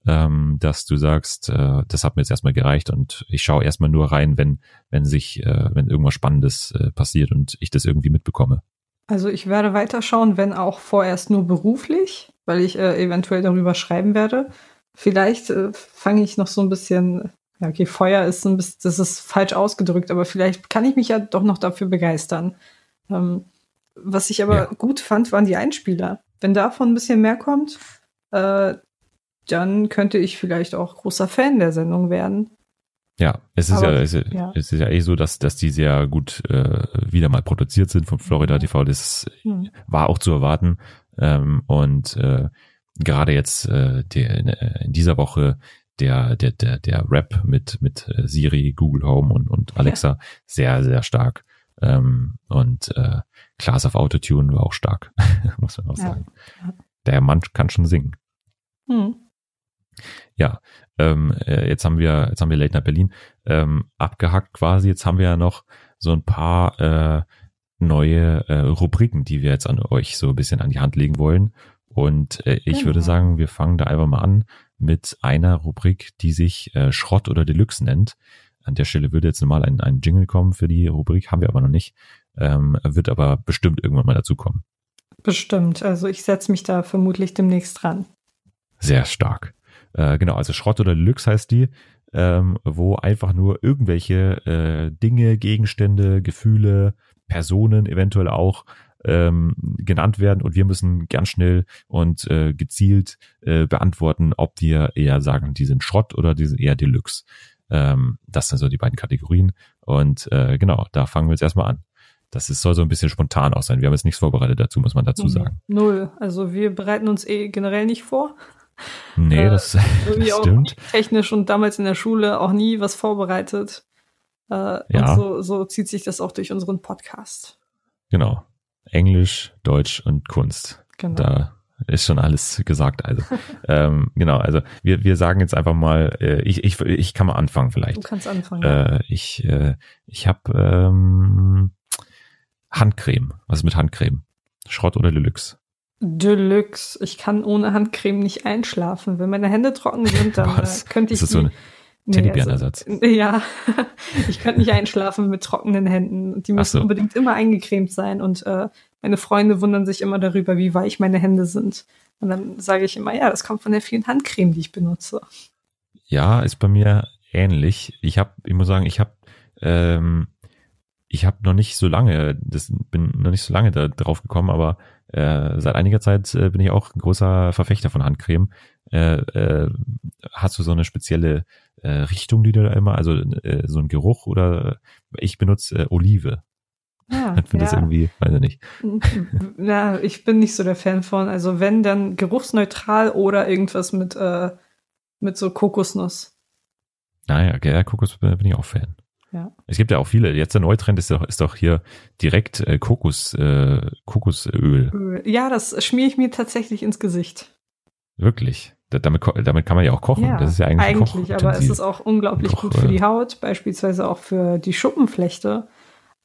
ähm, dass du sagst, äh, das hat mir jetzt erstmal gereicht und ich schaue erstmal nur rein, wenn, wenn sich, äh, wenn irgendwas Spannendes äh, passiert und ich das irgendwie mitbekomme? Also ich werde weiterschauen, wenn auch vorerst nur beruflich, weil ich äh, eventuell darüber schreiben werde. Vielleicht äh, fange ich noch so ein bisschen, ja, okay, Feuer ist ein bisschen, das ist falsch ausgedrückt, aber vielleicht kann ich mich ja doch noch dafür begeistern. Ähm, was ich aber ja. gut fand, waren die Einspieler. Wenn davon ein bisschen mehr kommt, äh, dann könnte ich vielleicht auch großer Fan der Sendung werden. Ja, es ist Aber, ja, es, ja, es ist ja eh so, dass, dass die sehr gut äh, wieder mal produziert sind von Florida TV. Das hm. war auch zu erwarten. Ähm, und äh, gerade jetzt äh, der, äh, in dieser Woche der, der, der, der Rap mit, mit äh, Siri, Google Home und, und Alexa ja. sehr, sehr stark. Ähm, und äh, Class of Autotune war auch stark, muss man auch sagen. Ja. Der Mann kann schon singen. Hm. Ja, ähm, äh, jetzt haben wir, jetzt haben wir Late Night Berlin ähm, abgehackt quasi. Jetzt haben wir ja noch so ein paar äh, neue äh, Rubriken, die wir jetzt an euch so ein bisschen an die Hand legen wollen. Und äh, ich genau. würde sagen, wir fangen da einfach mal an mit einer Rubrik, die sich äh, Schrott oder Deluxe nennt. An der Stelle würde jetzt mal ein, ein Jingle kommen für die Rubrik, haben wir aber noch nicht. Ähm, wird aber bestimmt irgendwann mal dazu kommen. Bestimmt. Also ich setze mich da vermutlich demnächst dran. Sehr stark. Äh, genau, also Schrott oder Deluxe heißt die, ähm, wo einfach nur irgendwelche äh, Dinge, Gegenstände, Gefühle, Personen eventuell auch ähm, genannt werden und wir müssen ganz schnell und äh, gezielt äh, beantworten, ob wir eher sagen, die sind Schrott oder die sind eher Deluxe. Ähm, das sind so die beiden Kategorien und äh, genau, da fangen wir jetzt erstmal an. Das ist, soll so ein bisschen spontan auch sein. Wir haben jetzt nichts vorbereitet dazu, muss man dazu sagen. Null. Also wir bereiten uns eh generell nicht vor. Nee, das, äh, das stimmt. technisch und damals in der Schule auch nie was vorbereitet. Äh, ja. Und so, so zieht sich das auch durch unseren Podcast. Genau. Englisch, Deutsch und Kunst. Genau. Da ist schon alles gesagt. Also ähm, genau, also wir, wir sagen jetzt einfach mal, äh, ich, ich, ich kann mal anfangen vielleicht. Du kannst anfangen. Äh, ich äh, ich habe ähm, Handcreme. Was ist mit Handcreme? Schrott oder Deluxe? Deluxe. Ich kann ohne Handcreme nicht einschlafen. Wenn meine Hände trocken sind, dann äh, könnte ich. Ist das so ein Teddybärenersatz? Nee, also, ja, ich könnte nicht einschlafen mit trockenen Händen. Die müssen so. unbedingt immer eingecremt sein. Und äh, meine Freunde wundern sich immer darüber, wie weich meine Hände sind. Und dann sage ich immer, ja, das kommt von der vielen Handcreme, die ich benutze. Ja, ist bei mir ähnlich. Ich habe, ich muss sagen, ich habe ähm, ich habe noch nicht so lange, das bin noch nicht so lange da drauf gekommen, aber äh, seit einiger Zeit äh, bin ich auch ein großer Verfechter von Handcreme. Äh, äh, hast du so eine spezielle äh, Richtung, die du da immer, also äh, so ein Geruch oder ich benutze äh, Olive. Ja, ich finde ja. das irgendwie, weiß ich nicht. Ja, ich bin nicht so der Fan von. Also wenn, dann geruchsneutral oder irgendwas mit, äh, mit so Kokosnuss. Naja, ja, Kokos bin ich auch Fan. Ja. Es gibt ja auch viele. Jetzt der Neutrend ist doch, ist doch hier direkt äh, Kokos, äh, Kokosöl. Ja, das schmiere ich mir tatsächlich ins Gesicht. Wirklich? Damit, damit kann man ja auch kochen. Ja, das ist ja eigentlich Eigentlich, aber es ist auch unglaublich Koch, gut für die Haut, beispielsweise auch für die Schuppenflechte,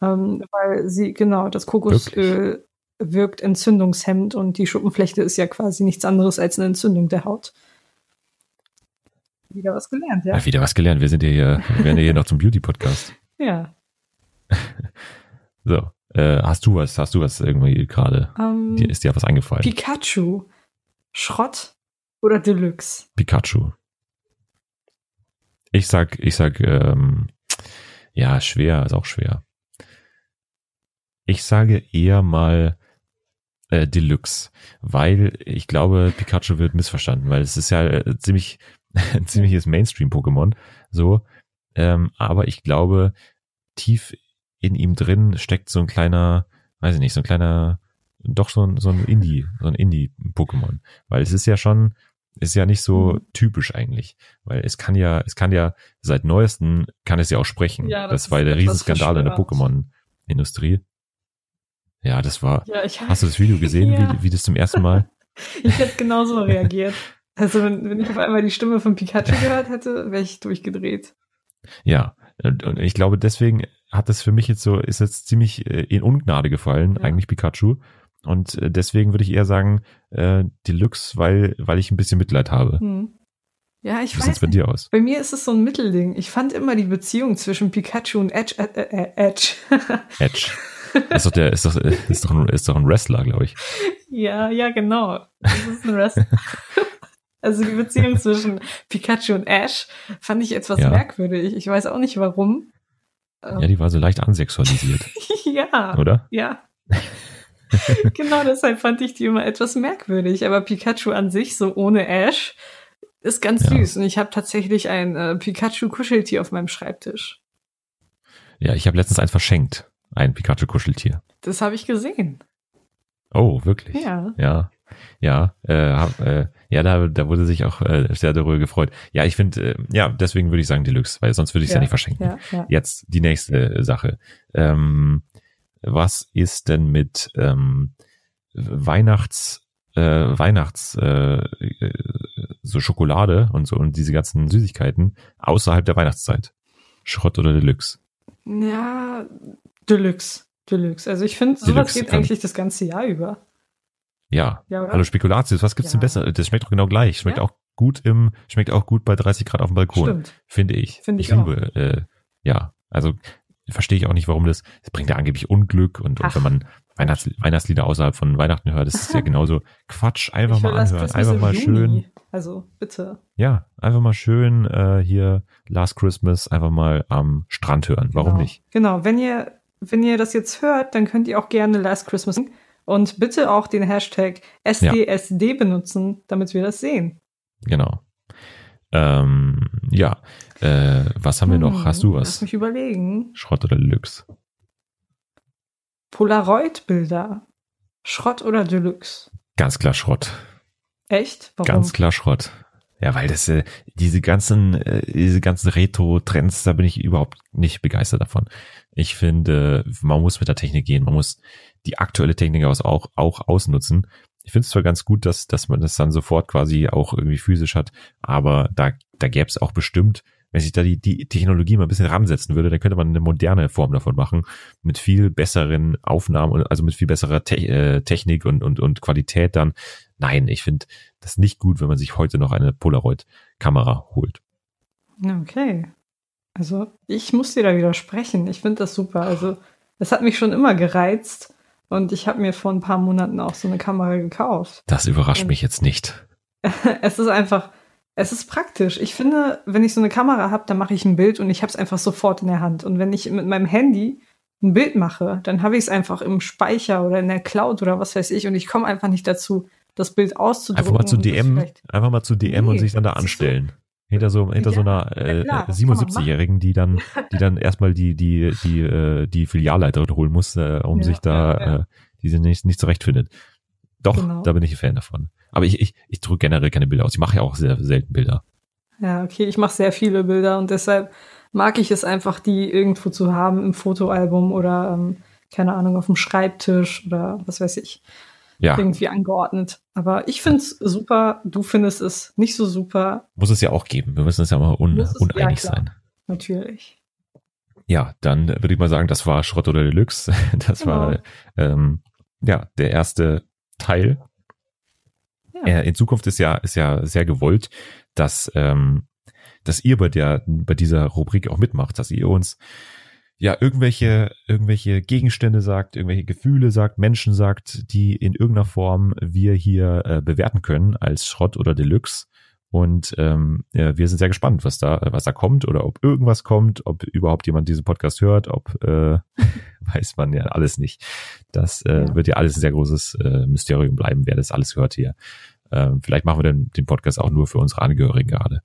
ähm, weil sie, genau, das Kokosöl wirklich? wirkt entzündungshemmend und die Schuppenflechte ist ja quasi nichts anderes als eine Entzündung der Haut. Wieder was gelernt, ja. ja wieder was gelernt. Wir sind ja hier, wir werden ja hier noch zum Beauty-Podcast. Ja. so, äh, hast du was, hast du was irgendwie gerade? Um, ähm, dir ist dir was eingefallen? Pikachu. Schrott oder Deluxe? Pikachu. Ich sag, ich sag, ähm, ja, schwer, ist auch schwer. Ich sage eher mal äh, Deluxe, weil ich glaube, Pikachu wird missverstanden, weil es ist ja äh, ziemlich ein ziemliches Mainstream-Pokémon, so. Ähm, aber ich glaube, tief in ihm drin steckt so ein kleiner, weiß ich nicht, so ein kleiner, doch so ein, so ein Indie, so ein Indie-Pokémon. Weil es ist ja schon, ist ja nicht so mhm. typisch eigentlich, weil es kann ja, es kann ja seit neuesten kann es ja auch sprechen. Ja, das, das war der Riesenskandal in der Pokémon-Industrie. Ja, das war. Ja, ich, hast du das Video gesehen, ja. wie, wie das zum ersten Mal? ich hätte genauso reagiert. Also wenn, wenn ich auf einmal die Stimme von Pikachu gehört hätte, wäre ich durchgedreht. Ja, und ich glaube, deswegen hat das für mich jetzt so, ist jetzt ziemlich äh, in Ungnade gefallen, ja. eigentlich Pikachu. Und äh, deswegen würde ich eher sagen, äh, Deluxe, weil, weil ich ein bisschen Mitleid habe. Hm. Ja, ich Wie weiß. Wie bei dir aus? Bei mir ist es so ein Mittelding. Ich fand immer die Beziehung zwischen Pikachu und Edge. Äh, äh, Edge. Edge. Ist doch der, ist doch, ist doch ein, ist doch ein Wrestler, glaube ich. Ja, ja, genau. Das ist ein Wrestler. Also die Beziehung zwischen Pikachu und Ash fand ich etwas ja. merkwürdig. Ich weiß auch nicht warum. Ja, die war so leicht ansexualisiert. ja. Oder? Ja. genau deshalb fand ich die immer etwas merkwürdig. Aber Pikachu an sich, so ohne Ash, ist ganz ja. süß. Und ich habe tatsächlich ein äh, Pikachu-Kuscheltier auf meinem Schreibtisch. Ja, ich habe letztens eins verschenkt. Ein Pikachu-Kuscheltier. Das habe ich gesehen. Oh, wirklich? Ja. Ja. Ja, äh, hab, äh, ja, da, da wurde sich auch äh, sehr darüber gefreut. Ja, ich finde, äh, ja, deswegen würde ich sagen Deluxe, weil sonst würde ich es ja, ja, nicht verschenken. Ja, ja. Jetzt die nächste Sache. Ähm, was ist denn mit ähm, Weihnachts, äh, Weihnachts, äh, so Schokolade und so und diese ganzen Süßigkeiten außerhalb der Weihnachtszeit? Schrott oder Deluxe? Ja, Deluxe. Deluxe. Also ich finde, sowas geht eigentlich das ganze Jahr über. Ja. ja Hallo Spekulatius, was gibt's ja. denn besser? Das schmeckt doch genau gleich. Schmeckt ja. auch gut im, schmeckt auch gut bei 30 Grad auf dem Balkon. Stimmt. Finde ich. Finde ich, ich liebe, äh, ja. Also verstehe ich auch nicht, warum das, das bringt ja angeblich Unglück und, und wenn man Weihnachts, Weihnachtslieder außerhalb von Weihnachten hört, das ist ja genauso Quatsch, einfach mal anhören, einfach mal schön. Also bitte. Ja, einfach mal schön äh, hier Last Christmas einfach mal am Strand hören. Warum genau. nicht? Genau, wenn ihr wenn ihr das jetzt hört, dann könnt ihr auch gerne Last Christmas und bitte auch den Hashtag SDSD ja. benutzen, damit wir das sehen. Genau. Ähm, ja, äh, was haben wir noch? Hast du was? Lass mich überlegen. Schrott oder Deluxe? Polaroid-Bilder. Schrott oder Deluxe? Ganz klar Schrott. Echt? Warum? Ganz klar Schrott. Ja, weil das äh, diese ganzen äh, diese ganzen Retro-Trends, da bin ich überhaupt nicht begeistert davon. Ich finde, man muss mit der Technik gehen, man muss die aktuelle Technik auch auch ausnutzen. Ich finde es zwar ganz gut, dass dass man das dann sofort quasi auch irgendwie physisch hat, aber da da gäbe es auch bestimmt, wenn sich da die die Technologie mal ein bisschen ransetzen würde, dann könnte man eine moderne Form davon machen mit viel besseren Aufnahmen und also mit viel besserer Te äh, Technik und und und Qualität dann. Nein, ich finde das nicht gut, wenn man sich heute noch eine Polaroid-Kamera holt. Okay. Also ich muss dir da widersprechen. Ich finde das super. Also es hat mich schon immer gereizt und ich habe mir vor ein paar Monaten auch so eine Kamera gekauft. Das überrascht und mich jetzt nicht. es ist einfach, es ist praktisch. Ich finde, wenn ich so eine Kamera habe, dann mache ich ein Bild und ich habe es einfach sofort in der Hand. Und wenn ich mit meinem Handy ein Bild mache, dann habe ich es einfach im Speicher oder in der Cloud oder was weiß ich und ich komme einfach nicht dazu, das Bild auszudrucken. Einfach mal zu DM, einfach mal zu DM nee, und sich dann da anstellen. Hinter so, hinter ja, so einer äh, ja, 77-Jährigen, die dann, die dann erstmal die, die, die, äh, die Filialleiterin holen muss, äh, um ja, sich da, äh, die sie nicht, nicht zurechtfindet. Doch, genau. da bin ich ein Fan davon. Aber ich, ich, ich drücke generell keine Bilder aus. Ich mache ja auch sehr selten Bilder. Ja, okay, ich mache sehr viele Bilder und deshalb mag ich es einfach, die irgendwo zu haben im Fotoalbum oder, ähm, keine Ahnung, auf dem Schreibtisch oder was weiß ich ja. irgendwie angeordnet. Aber ich finde es super, du findest es nicht so super. Muss es ja auch geben. Wir müssen uns ja mal un uneinig ja, sein. Natürlich. Ja, dann würde ich mal sagen, das war Schrott oder Deluxe. Das genau. war ähm, ja der erste Teil. Ja. Äh, in Zukunft ist ja ist ja sehr gewollt, dass ähm, dass ihr bei der bei dieser Rubrik auch mitmacht, dass ihr uns ja, irgendwelche, irgendwelche Gegenstände sagt, irgendwelche Gefühle sagt, Menschen sagt, die in irgendeiner Form wir hier äh, bewerten können als Schrott oder Deluxe. Und ähm, ja, wir sind sehr gespannt, was da, was da kommt oder ob irgendwas kommt, ob überhaupt jemand diesen Podcast hört, ob äh, weiß man ja alles nicht. Das äh, ja. wird ja alles ein sehr großes äh, Mysterium bleiben, wer das alles hört hier. Ähm, vielleicht machen wir dann den Podcast auch nur für unsere Angehörigen gerade.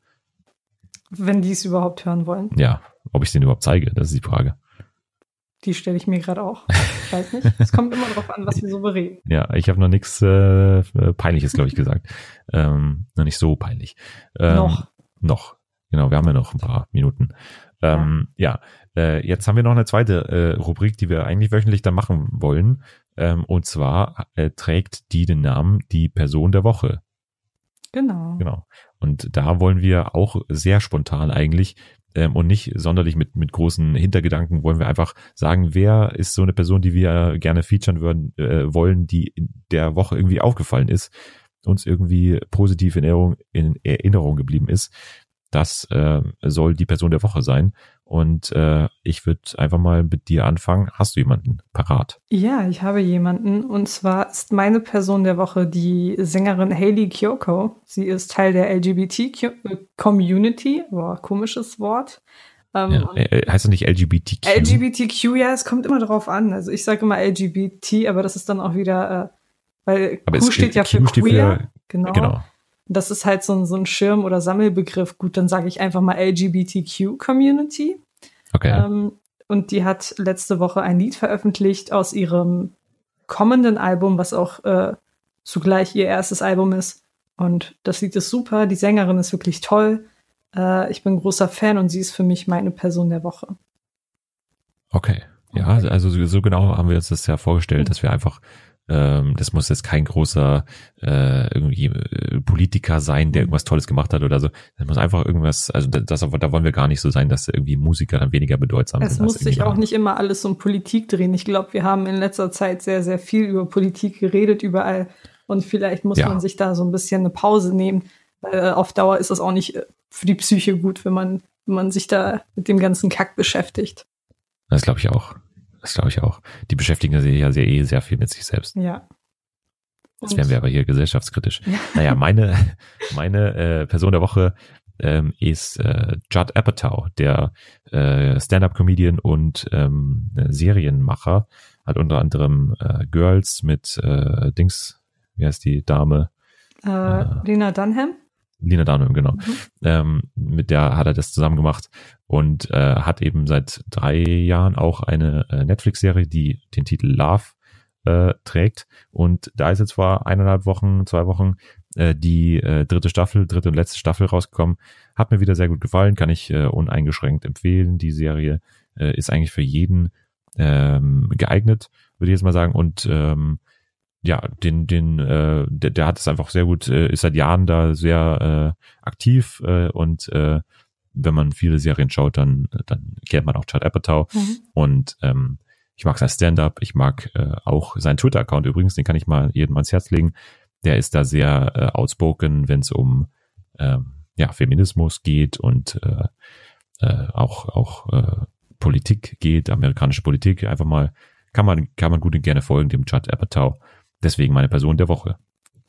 Wenn die es überhaupt hören wollen. Ja, ob ich den überhaupt zeige, das ist die Frage. Die stelle ich mir gerade auch. Ich weiß nicht. Es kommt immer darauf an, was wir so bereden. Ja, ich habe noch nichts äh, Peinliches, glaube ich, gesagt. Ähm, noch nicht so peinlich. Ähm, noch. Noch. Genau, wir haben ja noch ein paar Minuten. Ähm, ja, ja äh, jetzt haben wir noch eine zweite äh, Rubrik, die wir eigentlich wöchentlich dann machen wollen. Ähm, und zwar äh, trägt die den Namen die Person der Woche. Genau. Genau. Und da wollen wir auch sehr spontan eigentlich ähm, und nicht sonderlich mit, mit großen Hintergedanken wollen wir einfach sagen, wer ist so eine Person, die wir gerne featuren würden, äh, wollen, die in der Woche irgendwie aufgefallen ist, uns irgendwie positiv in Erinnerung, in Erinnerung geblieben ist. Das äh, soll die Person der Woche sein. Und äh, ich würde einfach mal mit dir anfangen. Hast du jemanden parat? Ja, ich habe jemanden. Und zwar ist meine Person der Woche die Sängerin Hayley Kyoko. Sie ist Teil der LGBT-Community. Boah, komisches Wort. Ähm, ja, äh, heißt das nicht LGBTQ? LGBTQ, ja, es kommt immer darauf an. Also ich sage immer LGBT, aber das ist dann auch wieder, äh, weil aber Q steht ja für Q queer. Für, genau. genau. Das ist halt so ein, so ein Schirm- oder Sammelbegriff. Gut, dann sage ich einfach mal LGBTQ-Community. Okay. Ähm, und die hat letzte Woche ein Lied veröffentlicht aus ihrem kommenden Album, was auch äh, zugleich ihr erstes Album ist. Und das Lied ist super, die Sängerin ist wirklich toll. Äh, ich bin großer Fan und sie ist für mich meine Person der Woche. Okay. Ja, also so genau haben wir uns das ja vorgestellt, dass wir einfach ähm, das muss jetzt kein großer äh, irgendwie äh, Politiker sein, der irgendwas Tolles gemacht hat oder so. Das muss einfach irgendwas, also das, da wollen wir gar nicht so sein, dass irgendwie Musiker dann weniger bedeutsam es sind. Es muss sich auch nicht immer alles um Politik drehen. Ich glaube, wir haben in letzter Zeit sehr, sehr viel über Politik geredet, überall. Und vielleicht muss ja. man sich da so ein bisschen eine Pause nehmen. Weil äh, auf Dauer ist das auch nicht äh, für die Psyche gut, wenn man, wenn man sich da mit dem ganzen Kack beschäftigt. Das glaube ich auch. Das glaube ich auch. Die beschäftigen sich ja sehr, eh sehr viel mit sich selbst. Ja. Jetzt wären wir aber hier gesellschaftskritisch. Ja. Naja, meine, meine äh, Person der Woche ähm, ist äh, Judd Apatow, der äh, Stand-up-Comedian und ähm, Serienmacher. Hat unter anderem äh, Girls mit äh, Dings, wie heißt die Dame? Äh, äh, Lena Dunham? Lina Dunham, genau. Mhm. Ähm, mit der hat er das zusammen gemacht und äh, hat eben seit drei Jahren auch eine äh, Netflix-Serie, die den Titel Love äh, trägt. Und da ist jetzt vor eineinhalb Wochen, zwei Wochen äh, die äh, dritte Staffel, dritte und letzte Staffel rausgekommen. Hat mir wieder sehr gut gefallen, kann ich äh, uneingeschränkt empfehlen. Die Serie äh, ist eigentlich für jeden ähm, geeignet, würde ich jetzt mal sagen. Und ähm, ja, den, den, äh, der, der hat es einfach sehr gut, äh, ist seit Jahren da sehr äh, aktiv äh, und äh, wenn man viele Serien schaut, dann, dann kennt man auch Chad Apatow mhm. und ähm, ich mag sein Stand-up, ich mag äh, auch seinen Twitter-Account übrigens, den kann ich mal jedem ans Herz legen. Der ist da sehr äh, outspoken, wenn es um ähm, ja, Feminismus geht und äh, äh, auch, auch äh, Politik geht, amerikanische Politik. Einfach mal, kann man, kann man gut und gerne folgen, dem Chad Apatow. Deswegen meine Person der Woche.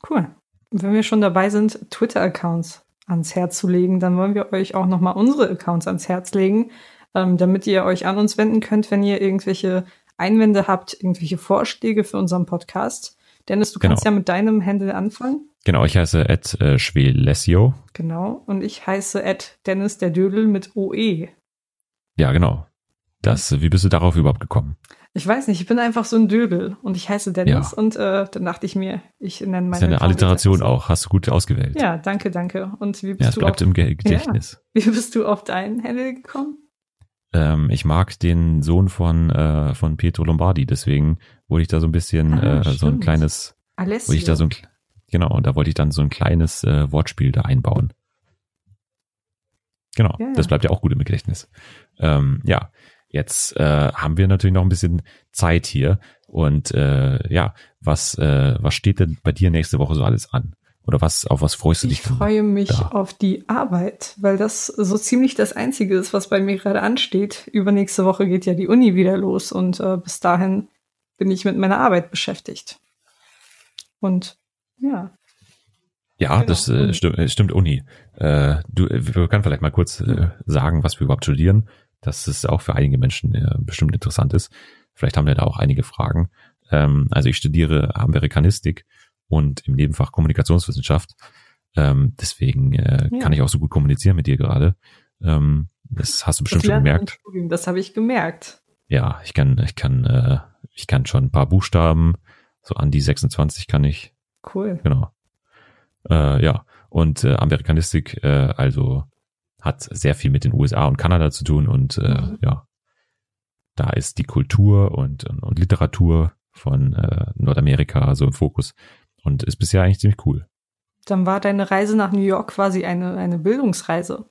Cool. Wenn wir schon dabei sind, Twitter-Accounts ans Herz zu legen, dann wollen wir euch auch nochmal unsere Accounts ans Herz legen, ähm, damit ihr euch an uns wenden könnt, wenn ihr irgendwelche Einwände habt, irgendwelche Vorschläge für unseren Podcast. Dennis, du kannst genau. ja mit deinem Handle anfangen. Genau, ich heiße Ed äh, Schwelessio. Genau, und ich heiße Ed Dennis der Dödel mit OE. Ja, genau. Das, wie bist du darauf überhaupt gekommen? Ich weiß nicht, ich bin einfach so ein Döbel und ich heiße Dennis ja. und äh, dann dachte ich mir, ich nenne meine. Das ist eine Alliteration auch, hast du gut ausgewählt. Ja, danke, danke. Und wie bist ja, es du bleibt auf, im Gedächtnis. Ja. Wie bist du auf deinen Handle gekommen? Ähm, ich mag den Sohn von äh, von Pietro Lombardi, deswegen wollte ich da so ein bisschen ah, äh, so ein kleines, Alessio. wollte ich da so ein genau und da wollte ich dann so ein kleines äh, Wortspiel da einbauen. Genau, ja. das bleibt ja auch gut im Gedächtnis. Ähm, ja, Jetzt äh, haben wir natürlich noch ein bisschen Zeit hier. Und äh, ja, was, äh, was steht denn bei dir nächste Woche so alles an? Oder was, auf was freust du dich? Ich freue mich da? auf die Arbeit, weil das so ziemlich das Einzige ist, was bei mir gerade ansteht. Übernächste Woche geht ja die Uni wieder los und äh, bis dahin bin ich mit meiner Arbeit beschäftigt. Und ja. Ja, genau. das äh, stimmt, stimmt Uni. Äh, du, wir können vielleicht mal kurz äh, sagen, was wir überhaupt studieren, dass es auch für einige Menschen äh, bestimmt interessant ist. Vielleicht haben wir da auch einige Fragen. Ähm, also ich studiere Amerikanistik und im Nebenfach Kommunikationswissenschaft. Ähm, deswegen äh, ja. kann ich auch so gut kommunizieren mit dir gerade. Ähm, das hast du bestimmt schon gemerkt. Das habe ich gemerkt. Ja, ich kann, ich kann, äh, ich kann schon ein paar Buchstaben, so an die 26 kann ich. Cool. Genau. Äh, ja, und äh, Amerikanistik, äh, also hat sehr viel mit den USA und Kanada zu tun und äh, mhm. ja, da ist die Kultur und, und, und Literatur von äh, Nordamerika so im Fokus und ist bisher eigentlich ziemlich cool. Dann war deine Reise nach New York quasi eine, eine Bildungsreise.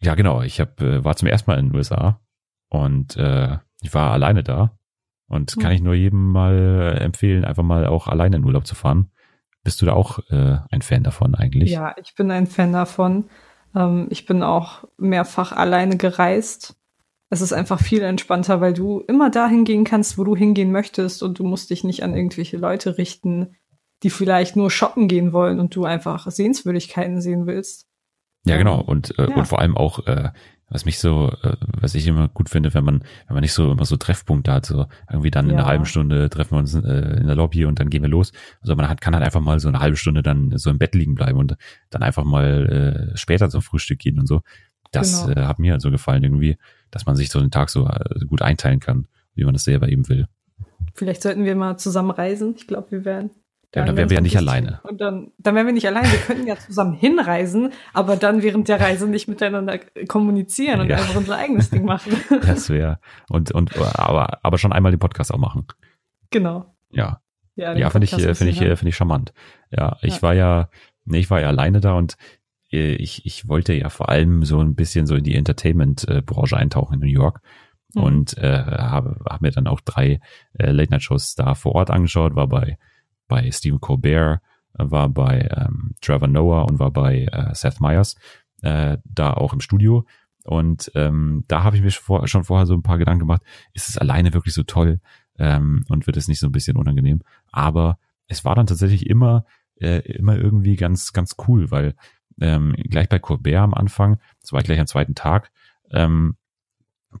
Ja, genau. Ich hab, äh, war zum ersten Mal in den USA und äh, ich war alleine da. Und kann hm. ich nur jedem mal empfehlen, einfach mal auch alleine in Urlaub zu fahren. Bist du da auch äh, ein Fan davon eigentlich? Ja, ich bin ein Fan davon. Ähm, ich bin auch mehrfach alleine gereist. Es ist einfach viel entspannter, weil du immer dahin gehen kannst, wo du hingehen möchtest und du musst dich nicht an irgendwelche Leute richten, die vielleicht nur shoppen gehen wollen und du einfach Sehenswürdigkeiten sehen willst. Ja, genau. Und, äh, ja. und vor allem auch, äh, was mich so, äh, was ich immer gut finde, wenn man, wenn man nicht so immer so Treffpunkte hat, so irgendwie dann ja. in einer halben Stunde treffen wir uns äh, in der Lobby und dann gehen wir los. Also man hat, kann halt einfach mal so eine halbe Stunde dann so im Bett liegen bleiben und dann einfach mal äh, später zum Frühstück gehen und so. Das genau. äh, hat mir also gefallen irgendwie, dass man sich so den Tag so äh, gut einteilen kann, wie man das selber eben will. Vielleicht sollten wir mal zusammen reisen. Ich glaube, wir werden ja, dann wären wir ja nicht alleine. Und dann, dann wären wir nicht alleine. Wir könnten ja zusammen hinreisen, aber dann während der Reise nicht miteinander kommunizieren und ja. einfach unser eigenes Ding machen. Das wäre und und aber aber schon einmal den Podcast auch machen. Genau. Ja. Ja, ja finde ich finde ich finde ich charmant. Ja, ich ja. war ja nee, ich war ja alleine da und äh, ich ich wollte ja vor allem so ein bisschen so in die Entertainment Branche eintauchen in New York. Mhm. Und äh, habe hab mir dann auch drei äh, Late-Night-Shows da vor Ort angeschaut, war bei bei Stephen Colbert, äh, war bei ähm, Trevor Noah und war bei äh, Seth Meyers äh, da auch im Studio. Und ähm, da habe ich mir vor, schon vorher so ein paar Gedanken gemacht, ist es alleine wirklich so toll ähm, und wird es nicht so ein bisschen unangenehm? Aber es war dann tatsächlich immer, äh, immer irgendwie ganz, ganz cool, weil ähm, gleich bei Colbert am Anfang, das war gleich am zweiten Tag, ähm,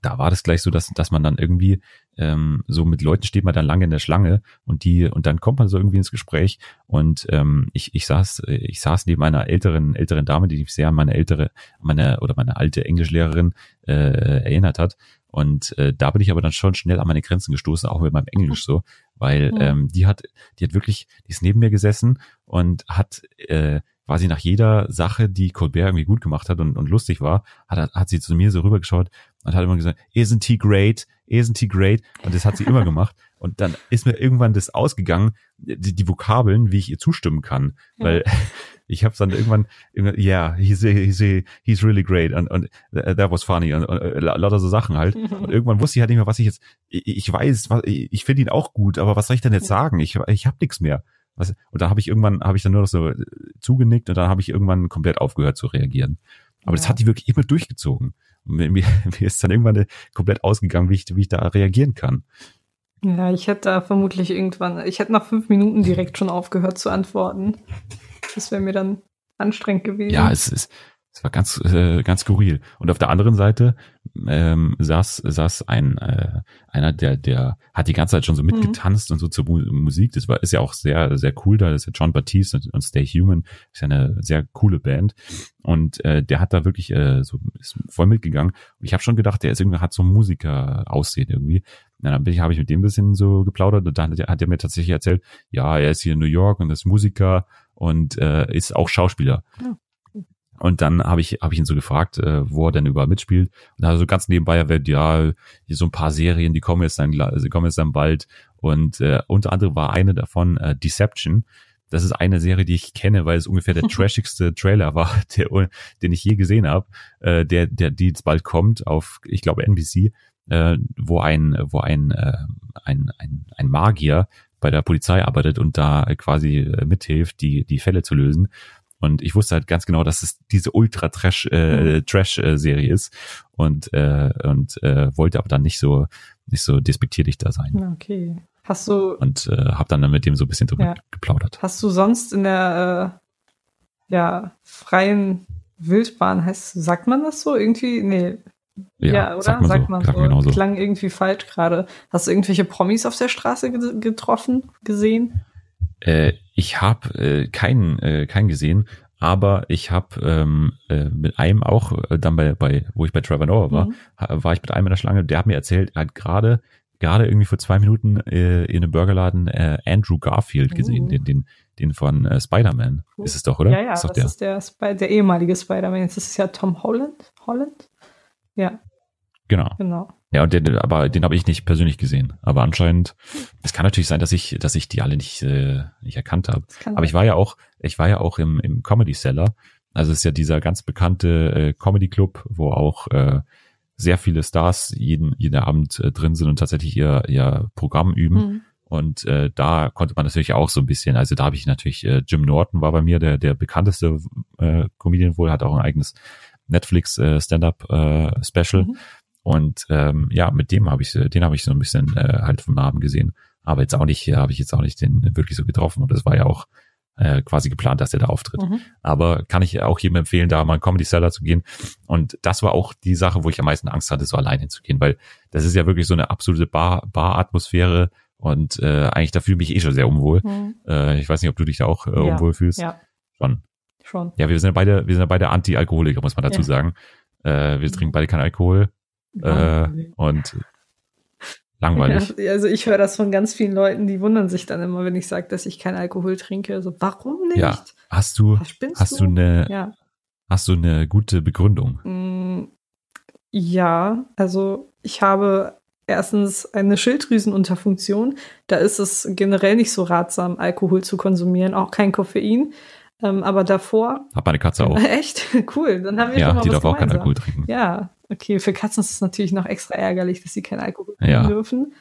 da war das gleich so, dass, dass man dann irgendwie ähm, so mit Leuten steht man dann lange in der Schlange und die und dann kommt man so irgendwie ins Gespräch und ähm, ich, ich saß ich saß neben einer älteren älteren Dame, die mich sehr an meine ältere meine oder meine alte Englischlehrerin äh, erinnert hat und äh, da bin ich aber dann schon schnell an meine Grenzen gestoßen, auch mit meinem Englisch so, weil ähm, die hat die hat wirklich die ist neben mir gesessen und hat äh, quasi nach jeder Sache, die Colbert irgendwie gut gemacht hat und, und lustig war, hat, hat sie zu mir so rübergeschaut und hat immer gesagt, isn't he great? Isn't he great? Und das hat sie immer gemacht. Und dann ist mir irgendwann das ausgegangen, die, die Vokabeln, wie ich ihr zustimmen kann. Ja. Weil ich habe dann irgendwann, yeah, he's, he's, he's really great und, und that was funny und, und äh, lauter so Sachen halt. Und irgendwann wusste ich halt nicht mehr, was ich jetzt, ich, ich weiß, was, ich finde ihn auch gut, aber was soll ich denn jetzt sagen? Ich, ich habe nichts mehr. Was, und da habe ich irgendwann, habe ich dann nur noch so zugenickt und dann habe ich irgendwann komplett aufgehört zu reagieren. Aber ja. das hat die wirklich immer durchgezogen. Mir, mir ist dann irgendwann komplett ausgegangen, wie ich, wie ich da reagieren kann. Ja, ich hätte da vermutlich irgendwann, ich hätte nach fünf Minuten direkt schon aufgehört zu antworten. Das wäre mir dann anstrengend gewesen. Ja, es ist, es war ganz, äh, ganz skurril. Und auf der anderen Seite ähm, saß, saß ein äh, einer, der, der hat die ganze Zeit schon so mhm. mitgetanzt mhm. und so zur Mu Musik. Das war ist ja auch sehr, sehr cool. Da ist ja John Baptiste und, und Stay Human. ist ja eine sehr coole Band. Und äh, der hat da wirklich äh, so ist voll mitgegangen. Und ich habe schon gedacht, der ist irgendwie hat so Musiker aussehen irgendwie. Na, dann bin ich, habe ich mit dem ein bisschen so geplaudert und dann hat er mir tatsächlich erzählt, ja, er ist hier in New York und ist Musiker und äh, ist auch Schauspieler. Ja. Und dann habe ich, hab ich ihn so gefragt, äh, wo er denn überall mitspielt. Und also ganz nebenbei erwähnt, ja, hier so ein paar Serien, die kommen jetzt dann, die kommen jetzt dann bald. Und äh, unter anderem war eine davon äh, Deception. Das ist eine Serie, die ich kenne, weil es ungefähr der trashigste Trailer war, der, den ich je gesehen habe, äh, der, der, die jetzt bald kommt auf, ich glaube, NBC, äh, wo ein, wo ein, äh, ein, ein, ein Magier bei der Polizei arbeitet und da quasi äh, mithilft, die, die Fälle zu lösen. Und ich wusste halt ganz genau, dass es diese ultra trash äh, mhm. trash äh, Serie ist und äh, und äh, wollte aber dann nicht so nicht so despektierlich da sein. Okay. Hast du und äh, habe dann mit dem so ein bisschen drüber ja. geplaudert. Hast du sonst in der ja, freien Wildbahn heißt, sagt man das so irgendwie? Nee. Ja, ja oder? Sagt man, sagt man so. Klang, so. Klang irgendwie falsch gerade. Hast du irgendwelche Promis auf der Straße getroffen, gesehen? Äh, ich habe äh, keinen, äh, keinen gesehen, aber ich habe ähm, äh, mit einem auch äh, dann bei, bei, wo ich bei Trevor Noah war, mhm. war ich mit einem in der Schlange, der hat mir erzählt, er hat gerade gerade irgendwie vor zwei Minuten äh, in einem Burgerladen äh, Andrew Garfield gesehen, uh. den, den, den von äh, Spider-Man. Cool. Ist es doch, oder? Ja, ja, ist das der? ist der, Sp der ehemalige Spider-Man. Jetzt ist es ja Tom Holland. Holland? Ja. Genau. Genau. Ja, und den, aber den habe ich nicht persönlich gesehen. Aber anscheinend, es kann natürlich sein, dass ich, dass ich die alle nicht, äh, nicht erkannt habe. Aber ich war ja auch, ich war ja auch im, im Comedy Cellar. Also es ist ja dieser ganz bekannte äh, Comedy Club, wo auch äh, sehr viele Stars jeden, jeden Abend äh, drin sind und tatsächlich ihr, ihr Programm üben. Mhm. Und äh, da konnte man natürlich auch so ein bisschen, also da habe ich natürlich, äh, Jim Norton war bei mir der, der bekannteste äh, Comedian wohl, hat auch ein eigenes Netflix äh, Stand-up äh, Special. Mhm. Und ähm, ja, mit dem habe ich, den habe ich so ein bisschen äh, halt vom Namen gesehen. Aber jetzt auch nicht, habe ich jetzt auch nicht den wirklich so getroffen. Und das war ja auch äh, quasi geplant, dass er da auftritt. Mhm. Aber kann ich auch jedem empfehlen, da mal Comedy Seller zu gehen. Und das war auch die Sache, wo ich am meisten Angst hatte, so allein hinzugehen, weil das ist ja wirklich so eine absolute Bar, Bar-Atmosphäre und äh, eigentlich da fühle ich mich eh schon sehr unwohl. Mhm. Äh, ich weiß nicht, ob du dich da auch äh, ja. unwohl fühlst. Ja. Schon. Schon. Ja, wir sind ja beide, wir sind ja beide Anti-Alkoholiker, muss man dazu ja. sagen. Äh, wir trinken beide keinen Alkohol. Äh, und langweilig. Ja, also ich höre das von ganz vielen Leuten, die wundern sich dann immer, wenn ich sage, dass ich keinen Alkohol trinke. Also warum nicht? Ja, hast du, hast du, eine, ja. hast du eine gute Begründung? Mm, ja, also ich habe erstens eine Schilddrüsenunterfunktion. Da ist es generell nicht so ratsam, Alkohol zu konsumieren, auch kein Koffein. Ähm, aber davor. Hab meine Katze auch. Echt? Cool. Dann haben wir ja, schon mal die was darf gemeinsam. auch keinen Alkohol trinken. Ja, okay. Für Katzen ist es natürlich noch extra ärgerlich, dass sie keinen Alkohol trinken ja. dürfen.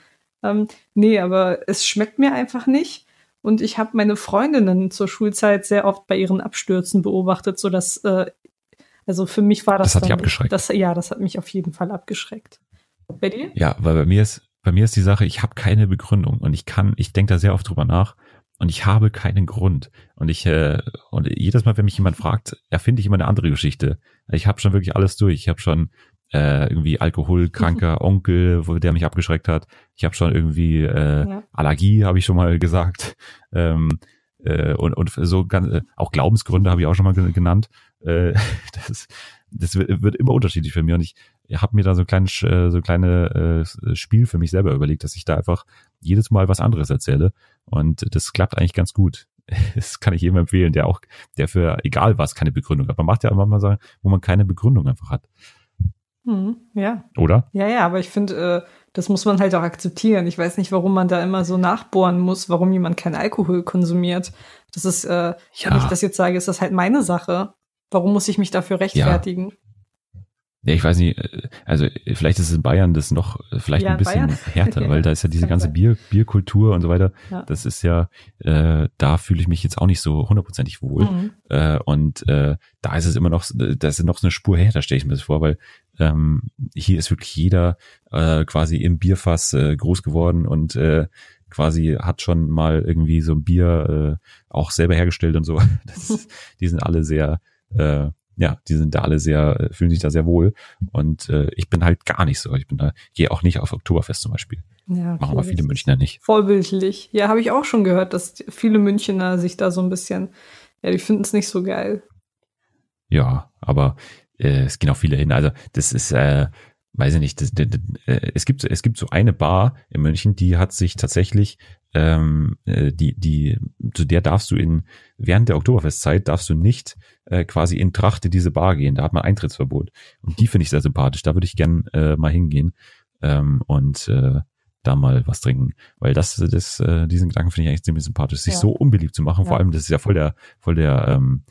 Ähm, nee, aber es schmeckt mir einfach nicht. Und ich habe meine Freundinnen zur Schulzeit sehr oft bei ihren Abstürzen beobachtet, so dass äh, also für mich war das. Das hat dich abgeschreckt. Das, ja, das hat mich auf jeden Fall abgeschreckt. Bei dir? Ja, weil bei mir ist bei mir ist die Sache, ich habe keine Begründung und ich kann, ich denke da sehr oft drüber nach und ich habe keinen Grund. Und ich, äh, und jedes Mal, wenn mich jemand fragt, erfinde ich immer eine andere Geschichte. Ich habe schon wirklich alles durch. Ich habe schon äh, irgendwie alkoholkranker. Onkel, wo der mich abgeschreckt hat. Ich habe schon irgendwie äh, ja. Allergie, habe ich schon mal gesagt. Ähm, äh, und, und so ganz, äh, auch Glaubensgründe habe ich auch schon mal genannt. Äh, das, das wird immer unterschiedlich für mich und ich habe mir da so ein kleines äh, so ein kleine äh, Spiel für mich selber überlegt, dass ich da einfach jedes Mal was anderes erzähle und das klappt eigentlich ganz gut. Das kann ich jedem empfehlen, der auch, der für egal was keine Begründung hat. Man macht ja manchmal Sachen, wo man keine Begründung einfach hat. Hm, ja. Oder? Ja, ja, aber ich finde, äh, das muss man halt auch akzeptieren. Ich weiß nicht, warum man da immer so nachbohren muss, warum jemand keinen Alkohol konsumiert. Das ist, äh, ja. wenn ich das jetzt sage, ist das halt meine Sache. Warum muss ich mich dafür rechtfertigen? Ja. Ja, ich weiß nicht, äh, also vielleicht ist es in Bayern das noch vielleicht ja, ein bisschen Bayern. härter, weil da ist ja diese ganze Bier, Bierkultur und so weiter. Ja. Das ist ja, äh, da fühle ich mich jetzt auch nicht so hundertprozentig wohl. Mhm. Äh, und äh, da ist es immer noch, da ist noch so eine Spur härter, stelle ich mir das vor, weil ähm, hier ist wirklich jeder äh, quasi im Bierfass äh, groß geworden und äh, quasi hat schon mal irgendwie so ein Bier äh, auch selber hergestellt und so. Das, die sind alle sehr äh, ja, die sind da alle sehr, äh, fühlen sich da sehr wohl. Und äh, ich bin halt gar nicht so. Ich bin da, gehe auch nicht auf Oktoberfest zum Beispiel. Ja, okay. Machen aber viele Münchner nicht. Vorbildlich. Ja, habe ich auch schon gehört, dass viele Münchner sich da so ein bisschen, ja, die finden es nicht so geil. Ja, aber äh, es gehen auch viele hin. Also das ist, äh, weiß ich nicht, das, das, das, äh, es gibt es gibt so eine Bar in München, die hat sich tatsächlich ähm, äh, die die zu der darfst du in während der Oktoberfestzeit darfst du nicht äh, quasi in Trachte diese Bar gehen. Da hat man Eintrittsverbot und die finde ich sehr sympathisch. Da würde ich gern äh, mal hingehen ähm, und äh, da mal was trinken, weil das das äh, diesen Gedanken finde ich eigentlich ziemlich sympathisch, sich ja. so unbeliebt zu machen. Ja. Vor allem das ist ja voll der voll der ähm,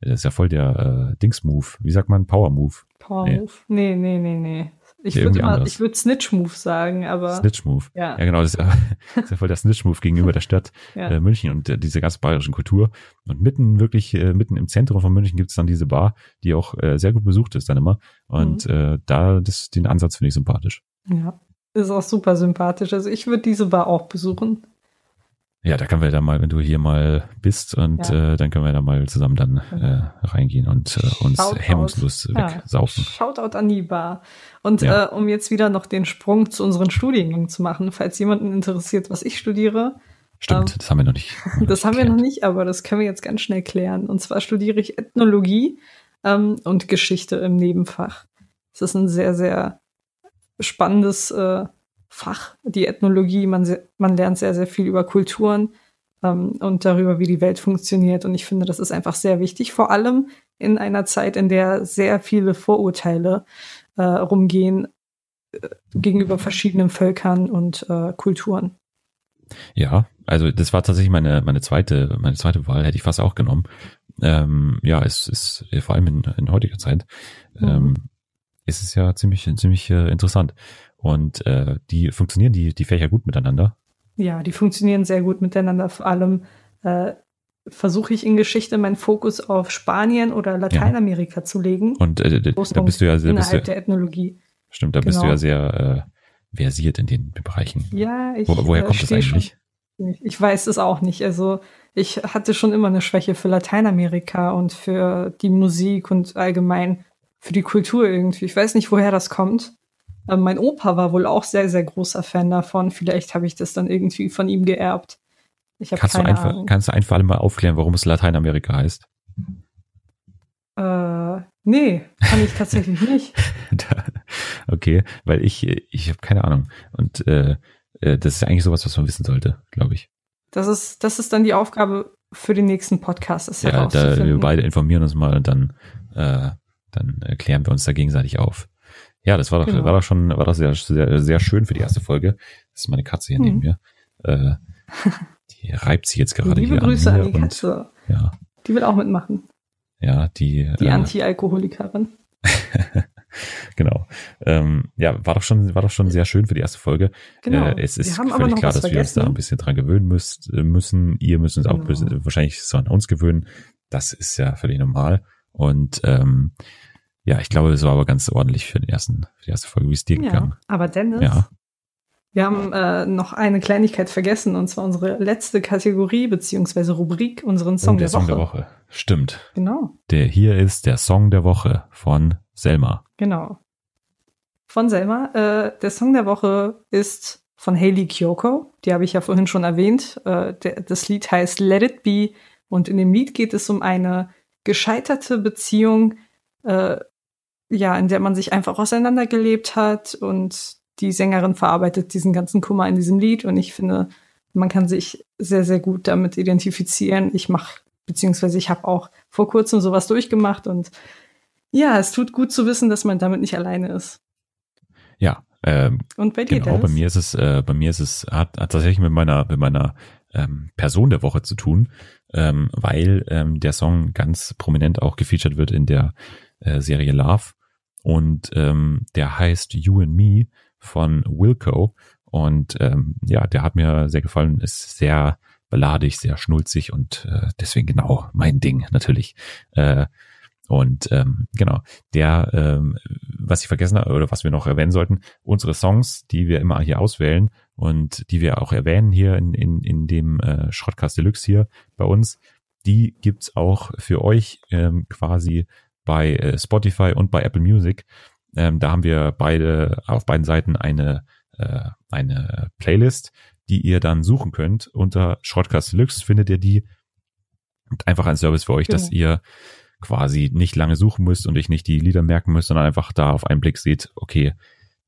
das ist ja voll der äh, Dings-Move. Wie sagt man? Power-Move. Power-Move? Nee. nee, nee, nee, nee. Ich würde ich würde Snitch-Move sagen, aber. Snitch-Move. Ja. ja, genau. Das ist, ja, das ist ja voll der Snitch-Move gegenüber der Stadt ja. äh, München und äh, diese ganze bayerischen Kultur. Und mitten, wirklich, äh, mitten im Zentrum von München gibt es dann diese Bar, die auch äh, sehr gut besucht ist dann immer. Und mhm. äh, da, das, den Ansatz finde ich sympathisch. Ja, ist auch super sympathisch. Also ich würde diese Bar auch besuchen. Ja, da können wir da mal, wenn du hier mal bist und ja. äh, dann können wir da mal zusammen dann äh, reingehen und äh, uns Shoutout. hemmungslos wegsaufen. Ja. Shoutout an die Bar. Und ja. äh, um jetzt wieder noch den Sprung zu unseren Studiengängen zu machen, falls jemanden interessiert, was ich studiere. Stimmt, ähm, das haben wir noch nicht. das haben wir noch nicht, aber das können wir jetzt ganz schnell klären. Und zwar studiere ich Ethnologie ähm, und Geschichte im Nebenfach. Es ist ein sehr, sehr spannendes äh, Fach, die Ethnologie. Man, man lernt sehr, sehr viel über Kulturen ähm, und darüber, wie die Welt funktioniert. Und ich finde, das ist einfach sehr wichtig, vor allem in einer Zeit, in der sehr viele Vorurteile äh, rumgehen äh, gegenüber verschiedenen Völkern und äh, Kulturen. Ja, also das war tatsächlich meine meine zweite meine zweite Wahl hätte ich fast auch genommen. Ähm, ja, es ist vor allem in, in heutiger Zeit mhm. ähm, ist es ja ziemlich ziemlich äh, interessant. Und äh, die funktionieren die, die Fächer gut miteinander? Ja, die funktionieren sehr gut miteinander. Vor allem äh, versuche ich in Geschichte meinen Fokus auf Spanien oder Lateinamerika ja. zu legen. Und äh, da bist du ja sehr innerhalb der Ethnologie. Stimmt, da genau. bist du ja genau. sehr äh, versiert in den Bereichen. Ja, ich. Wo, woher kommt das eigentlich? Schon, ich weiß es auch nicht. Also ich hatte schon immer eine Schwäche für Lateinamerika und für die Musik und allgemein für die Kultur irgendwie. Ich weiß nicht, woher das kommt. Ähm, mein Opa war wohl auch sehr, sehr großer Fan davon. Vielleicht habe ich das dann irgendwie von ihm geerbt. Ich kannst, keine du einfach, Ahnung. kannst du einfach mal aufklären, warum es Lateinamerika heißt? Äh, nee, kann ich tatsächlich nicht. okay, weil ich, ich habe keine Ahnung. Und äh, äh, das ist eigentlich sowas, was man wissen sollte, glaube ich. Das ist, das ist dann die Aufgabe für den nächsten Podcast. Das ja, da wir beide informieren uns mal und dann, äh, dann klären wir uns da gegenseitig auf. Ja, das war doch, genau. war doch schon, war doch sehr, sehr, sehr schön für die erste Folge. Das ist meine Katze hier hm. neben mir. Äh, die reibt sich jetzt gerade Liebe hier Grüße an, an die Katze. Und, ja. Die will auch mitmachen. Ja, die. Die äh, Anti-Alkoholikerin. genau. Ähm, ja, war doch schon, war doch schon sehr schön für die erste Folge. Genau. Äh, es ist völlig klar, dass vergessen. wir uns da ein bisschen dran gewöhnen müsst, äh, müssen. Ihr müsst uns genau. auch bisschen, wahrscheinlich so an uns gewöhnen. Das ist ja völlig normal. Und ähm, ja, ich glaube, es war aber ganz ordentlich für den ersten, für die erste Folge. Wie ist dir ja, gegangen? Aber Dennis, ja. wir haben äh, noch eine Kleinigkeit vergessen, und zwar unsere letzte Kategorie beziehungsweise Rubrik, unseren Song, oh, der, der Song der Woche. Stimmt. Genau. Der hier ist der Song der Woche von Selma. Genau. Von Selma. Äh, der Song der Woche ist von Hayley Kyoko. Die habe ich ja vorhin schon erwähnt. Äh, der, das Lied heißt Let It Be. Und in dem Lied geht es um eine gescheiterte Beziehung, äh, ja, in der man sich einfach auseinandergelebt hat und die Sängerin verarbeitet diesen ganzen Kummer in diesem Lied und ich finde, man kann sich sehr, sehr gut damit identifizieren. Ich mache, beziehungsweise ich habe auch vor kurzem sowas durchgemacht und ja, es tut gut zu wissen, dass man damit nicht alleine ist. Ja. Ähm, und bei dir, genau, bei mir ist es, äh, bei mir ist es, hat, hat tatsächlich mit meiner, mit meiner ähm, Person der Woche zu tun, ähm, weil ähm, der Song ganz prominent auch gefeatured wird in der äh, Serie Love und ähm, der heißt You and Me von Wilco und ähm, ja, der hat mir sehr gefallen, ist sehr beladig, sehr schnulzig und äh, deswegen genau mein Ding natürlich. Äh, und ähm, genau, der, ähm, was ich vergessen habe oder was wir noch erwähnen sollten, unsere Songs, die wir immer hier auswählen und die wir auch erwähnen hier in, in, in dem äh, Schrottcast Deluxe hier bei uns, die gibt's auch für euch ähm, quasi bei äh, Spotify und bei Apple Music. Ähm, da haben wir beide auf beiden Seiten eine, äh, eine Playlist, die ihr dann suchen könnt. Unter Shortcast Deluxe findet ihr die. Einfach ein Service für euch, genau. dass ihr quasi nicht lange suchen müsst und ich nicht die Lieder merken müsst, sondern einfach da auf einen Blick seht, okay,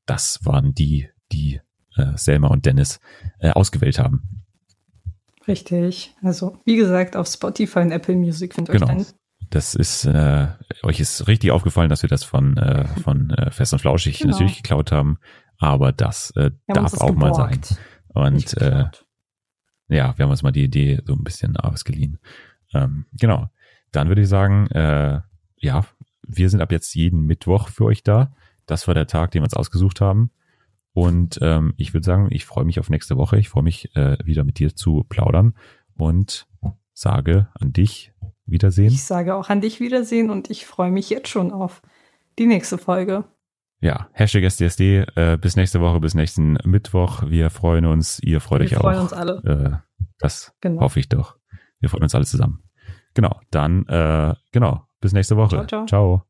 das waren die, die äh, Selma und Dennis äh, ausgewählt haben. Richtig. Also, wie gesagt, auf Spotify und Apple Music findet genau. euch dann das ist, äh, euch ist richtig aufgefallen, dass wir das von, äh, von äh, Fest und Flauschig genau. natürlich geklaut haben, aber das äh, darf auch geborgt. mal sein. Und äh, ja, wir haben uns mal die Idee so ein bisschen ausgeliehen. Ähm, genau. Dann würde ich sagen, äh, ja, wir sind ab jetzt jeden Mittwoch für euch da. Das war der Tag, den wir uns ausgesucht haben. Und ähm, ich würde sagen, ich freue mich auf nächste Woche. Ich freue mich äh, wieder mit dir zu plaudern und sage an dich Wiedersehen. Ich sage auch an dich Wiedersehen und ich freue mich jetzt schon auf die nächste Folge. Ja, Hashtag SDSD, äh, bis nächste Woche, bis nächsten Mittwoch. Wir freuen uns, ihr freut Wir euch auch. Wir freuen uns alle. Äh, Das genau. hoffe ich doch. Wir freuen uns alle zusammen. Genau, dann, äh, genau, bis nächste Woche. ciao. ciao. ciao.